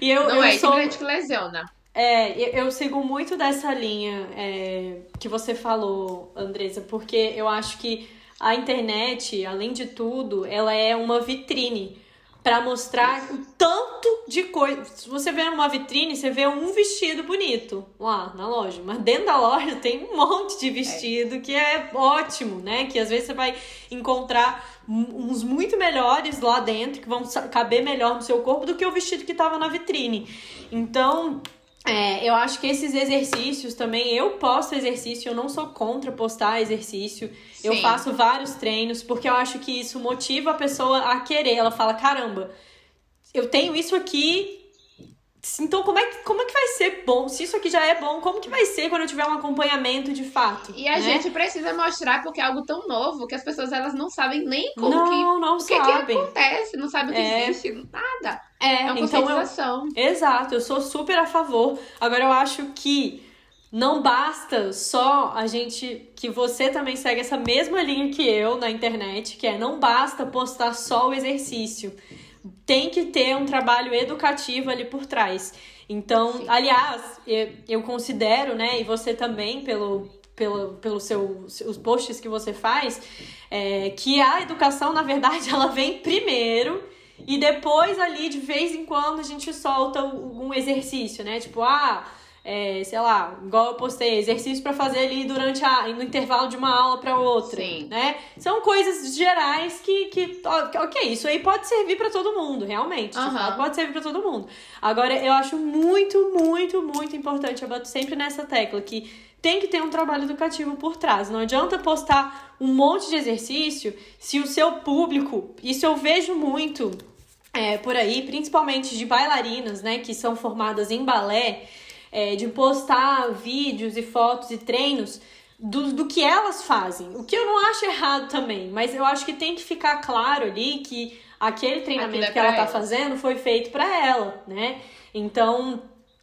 E eu, não eu é, sou... gente que lesiona. É, eu sigo muito dessa linha é, que você falou, Andresa, porque eu acho que a internet, além de tudo, ela é uma vitrine para mostrar o tanto de coisa. Se você vê numa vitrine, você vê um vestido bonito lá na loja, mas dentro da loja tem um monte de vestido é. que é ótimo, né? Que às vezes você vai encontrar uns muito melhores lá dentro que vão caber melhor no seu corpo do que o vestido que estava na vitrine. Então, é, eu acho que esses exercícios também, eu posto exercício, eu não sou contra postar exercício. Sim. Eu faço vários treinos, porque eu acho que isso motiva a pessoa a querer. Ela fala: caramba, eu tenho isso aqui então, como é, que, como é que vai ser bom? Se isso aqui já é bom, como que vai ser quando eu tiver um acompanhamento de fato? E a né? gente precisa mostrar porque é algo tão novo que as pessoas elas não sabem nem como não, que, não o que, que acontece, não sabem o que é. existe, nada. É, é uma então eu, Exato, eu sou super a favor. Agora eu acho que não basta só a gente que você também segue essa mesma linha que eu na internet, que é não basta postar só o exercício tem que ter um trabalho educativo ali por trás. Então, Sim. aliás, eu considero, né, e você também, pelo, pelo, pelo seu, os posts que você faz, é, que a educação, na verdade, ela vem primeiro e depois ali, de vez em quando, a gente solta algum exercício, né? Tipo, ah é, sei lá, igual eu postei, exercício para fazer ali durante a, no intervalo de uma aula para outra, Sim. né? São coisas gerais que, que ok, isso aí pode servir para todo mundo, realmente, uhum. fato, pode servir para todo mundo. Agora, eu acho muito, muito, muito importante, eu bato sempre nessa tecla que tem que ter um trabalho educativo por trás. Não adianta postar um monte de exercício se o seu público, isso eu vejo muito é, por aí, principalmente de bailarinas, né, que são formadas em balé, é, de postar vídeos e fotos e treinos do, do que elas fazem. O que eu não acho errado também, mas eu acho que tem que ficar claro ali que aquele treinamento é que ela tá fazendo foi feito para ela, né? Então,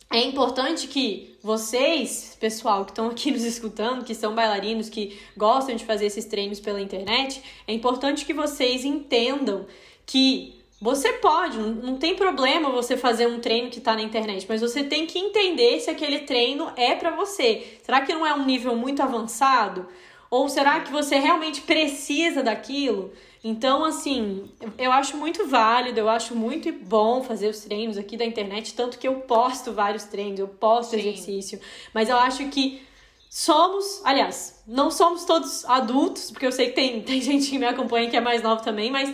é importante que vocês, pessoal que estão aqui nos escutando, que são bailarinos, que gostam de fazer esses treinos pela internet, é importante que vocês entendam que você pode, não tem problema você fazer um treino que está na internet, mas você tem que entender se aquele treino é para você. Será que não é um nível muito avançado? Ou será que você realmente precisa daquilo? Então, assim, eu acho muito válido, eu acho muito bom fazer os treinos aqui da internet, tanto que eu posto vários treinos, eu posto Sim. exercício, mas eu acho que somos, aliás, não somos todos adultos, porque eu sei que tem, tem gente que me acompanha que é mais nova também, mas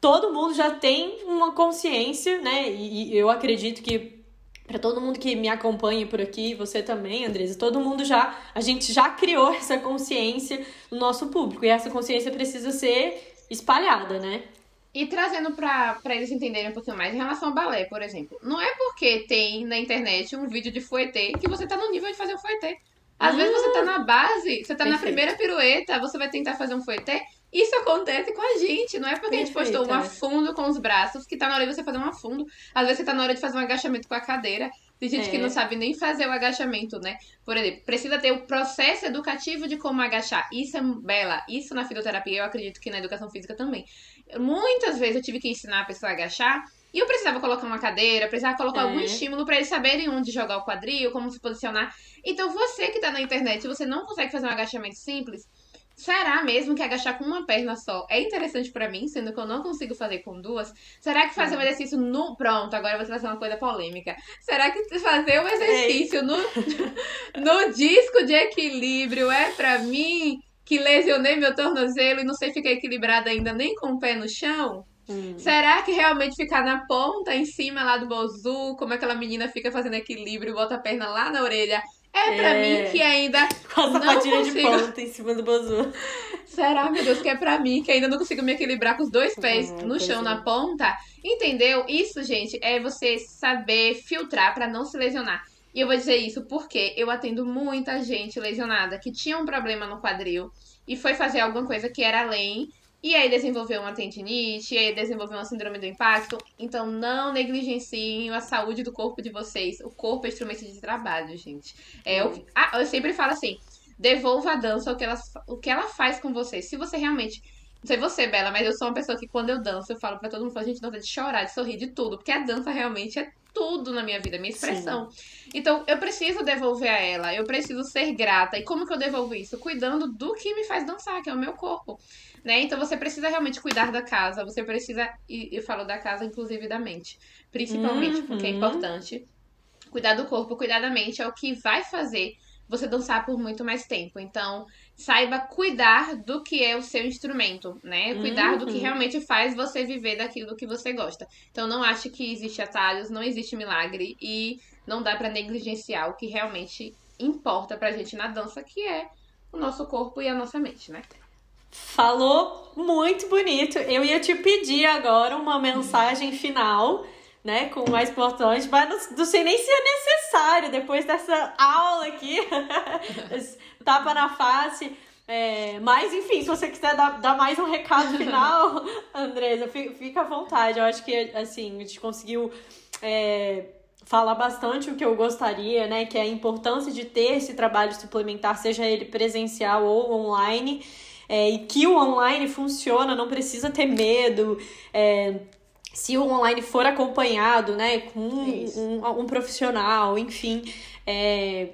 todo mundo já tem uma consciência, né? E, e eu acredito que para todo mundo que me acompanha por aqui, você também, Andresa, todo mundo já, a gente já criou essa consciência no nosso público e essa consciência precisa ser espalhada, né? E trazendo para eles entenderem um pouquinho mais em relação ao balé, por exemplo. Não é porque tem na internet um vídeo de fouetê que você tá no nível de fazer um fouetê. Às vezes você tá na base, você tá Perfeito. na primeira pirueta, você vai tentar fazer um fouetê, isso acontece com a gente, não é porque a gente postou um afundo com os braços que tá na hora de você fazer um afundo. Às vezes você tá na hora de fazer um agachamento com a cadeira. Tem gente é. que não sabe nem fazer o agachamento, né? Por exemplo, precisa ter o processo educativo de como agachar. Isso é bela. Isso na fisioterapia, eu acredito que na educação física também. Muitas vezes eu tive que ensinar a pessoa a agachar. E eu precisava colocar uma cadeira, precisava colocar é. algum estímulo para eles saberem onde jogar o quadril, como se posicionar. Então, você que tá na internet, se você não consegue fazer um agachamento simples, Será mesmo que agachar com uma perna só é interessante para mim, sendo que eu não consigo fazer com duas? Será que fazer um exercício no. Pronto, agora você vai fazer uma coisa polêmica. Será que fazer um exercício no, no disco de equilíbrio é para mim que lesionei meu tornozelo e não sei ficar equilibrada ainda nem com o pé no chão? Hum. Será que realmente ficar na ponta, em cima lá do bozu, como aquela menina fica fazendo equilíbrio e bota a perna lá na orelha, é pra é. mim que ainda. Com a sapatilha consigo... de ponta em cima do bozu. Será, meu Deus, que é pra mim que ainda não consigo me equilibrar com os dois pés ah, no chão, é. na ponta? Entendeu? Isso, gente, é você saber filtrar para não se lesionar. E eu vou dizer isso porque eu atendo muita gente lesionada que tinha um problema no quadril e foi fazer alguma coisa que era além e aí desenvolveu uma tendinite, e aí desenvolveu uma síndrome do impacto. Então não negligenciem a saúde do corpo de vocês. O corpo é instrumento de trabalho, gente. É, eu, ah, eu sempre falo assim: devolva a dança o que, ela, o que ela faz com você. Se você realmente. Não sei você, Bela, mas eu sou uma pessoa que quando eu danço, eu falo pra todo mundo, a gente, dança de chorar, de sorrir, de tudo. Porque a dança realmente é tudo na minha vida, minha expressão. Sim. Então, eu preciso devolver a ela, eu preciso ser grata. E como que eu devolvo isso? Cuidando do que me faz dançar, que é o meu corpo. Né? Então você precisa realmente cuidar da casa, você precisa, e eu falo da casa, inclusive da mente, principalmente, uhum. porque é importante. Cuidar do corpo, cuidar da mente é o que vai fazer você dançar por muito mais tempo. Então, saiba cuidar do que é o seu instrumento, né? Cuidar uhum. do que uhum. realmente faz você viver daquilo que você gosta. Então não ache que existe atalhos, não existe milagre e não dá para negligenciar o que realmente importa pra gente na dança, que é o nosso corpo e a nossa mente, né? Falou muito bonito. Eu ia te pedir agora uma mensagem final, né, com o mais importante, mas não, não sei nem se é necessário depois dessa aula aqui. tapa na face. É, mas, enfim, se você quiser dar, dar mais um recado final, Andresa, fica à vontade. Eu acho que, assim, a gente conseguiu é, falar bastante o que eu gostaria, né? Que é a importância de ter esse trabalho suplementar, seja ele presencial ou online. É, e que o online funciona, não precisa ter medo. É, se o online for acompanhado, né, com um, um, um profissional, enfim, é,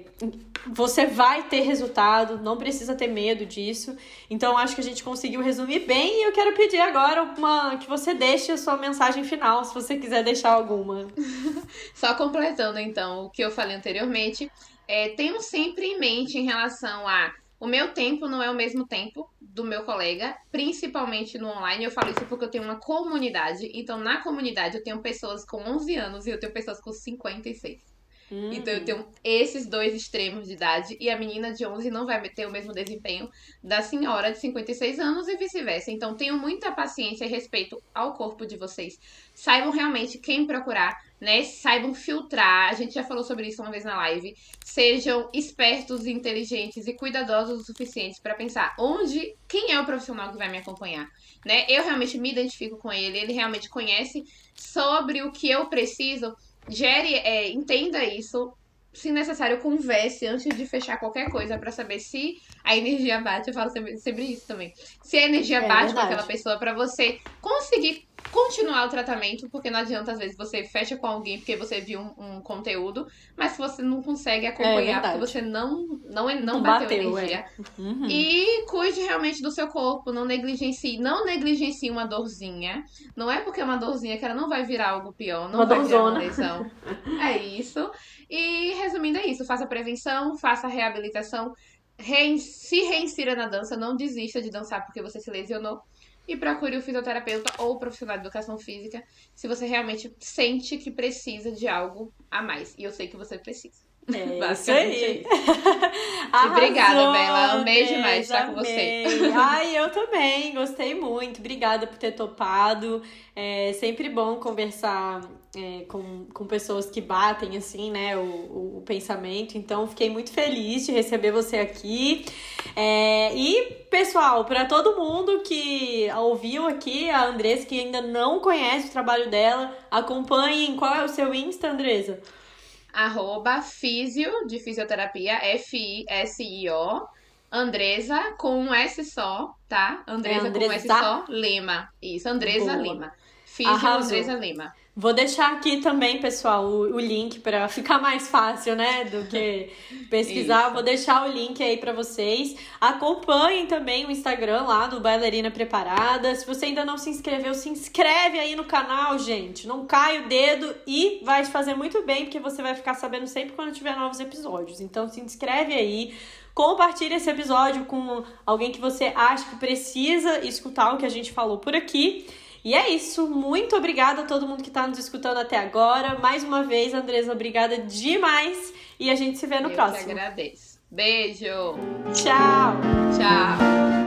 você vai ter resultado, não precisa ter medo disso. Então acho que a gente conseguiu resumir bem e eu quero pedir agora uma que você deixe a sua mensagem final, se você quiser deixar alguma. Só completando então o que eu falei anteriormente, é, tenham sempre em mente em relação a o meu tempo não é o mesmo tempo do meu colega, principalmente no online. Eu falo isso porque eu tenho uma comunidade. Então, na comunidade, eu tenho pessoas com 11 anos e eu tenho pessoas com 56. Hum. Então eu tenho esses dois extremos de idade e a menina de 11 não vai ter o mesmo desempenho da senhora de 56 anos e vice-versa. Então tenham muita paciência e respeito ao corpo de vocês. Saibam realmente quem procurar, né? Saibam filtrar. A gente já falou sobre isso uma vez na live. Sejam espertos, inteligentes e cuidadosos o suficiente para pensar onde, quem é o profissional que vai me acompanhar, né? Eu realmente me identifico com ele, ele realmente conhece sobre o que eu preciso gere, é, entenda isso. Se necessário, converse antes de fechar qualquer coisa para saber se a energia bate. Eu falo sempre, sempre isso também. Se a energia é, bate com aquela pessoa para você conseguir continuar o tratamento, porque não adianta, às vezes, você fecha com alguém porque você viu um, um conteúdo, mas se você não consegue acompanhar, é porque você não, não, não, não bateu, bateu energia. É. Uhum. E cuide realmente do seu corpo, não negligencie, não negligencie uma dorzinha. Não é porque é uma dorzinha que ela não vai virar algo pior, não uma vai virar uma lesão. é isso. E resumindo, é isso. Faça prevenção, faça reabilitação, se reinsira na dança, não desista de dançar porque você se lesionou e procure o fisioterapeuta ou o profissional de educação física se você realmente sente que precisa de algo a mais. E eu sei que você precisa. É isso aí. Obrigada, Bela. Amei demais estar com você. Ai, eu também. Gostei muito. Obrigada por ter topado. É sempre bom conversar é, com, com pessoas que batem, assim, né, o, o, o pensamento. Então, fiquei muito feliz de receber você aqui. É, e, pessoal, para todo mundo que ouviu aqui, a Andressa, que ainda não conhece o trabalho dela, acompanhem. Qual é o seu Insta, Andressa? arroba físio, de fisioterapia, F-I-S-I-O, Andresa com um S só, tá? Andresa, é com um S só, Lima. Isso, Andresa Boa. Lima. Físio Arrasou. Andresa Lima. Vou deixar aqui também, pessoal, o, o link para ficar mais fácil, né, do que pesquisar. Vou deixar o link aí para vocês. Acompanhem também o Instagram lá do Bailarina Preparada. Se você ainda não se inscreveu, se inscreve aí no canal, gente. Não cai o dedo e vai te fazer muito bem, porque você vai ficar sabendo sempre quando tiver novos episódios. Então se inscreve aí. Compartilhe esse episódio com alguém que você acha que precisa escutar o que a gente falou por aqui. E é isso. Muito obrigada a todo mundo que está nos escutando até agora. Mais uma vez, Andresa, obrigada demais. E a gente se vê no Eu próximo. Que agradeço. Beijo. Tchau. Tchau.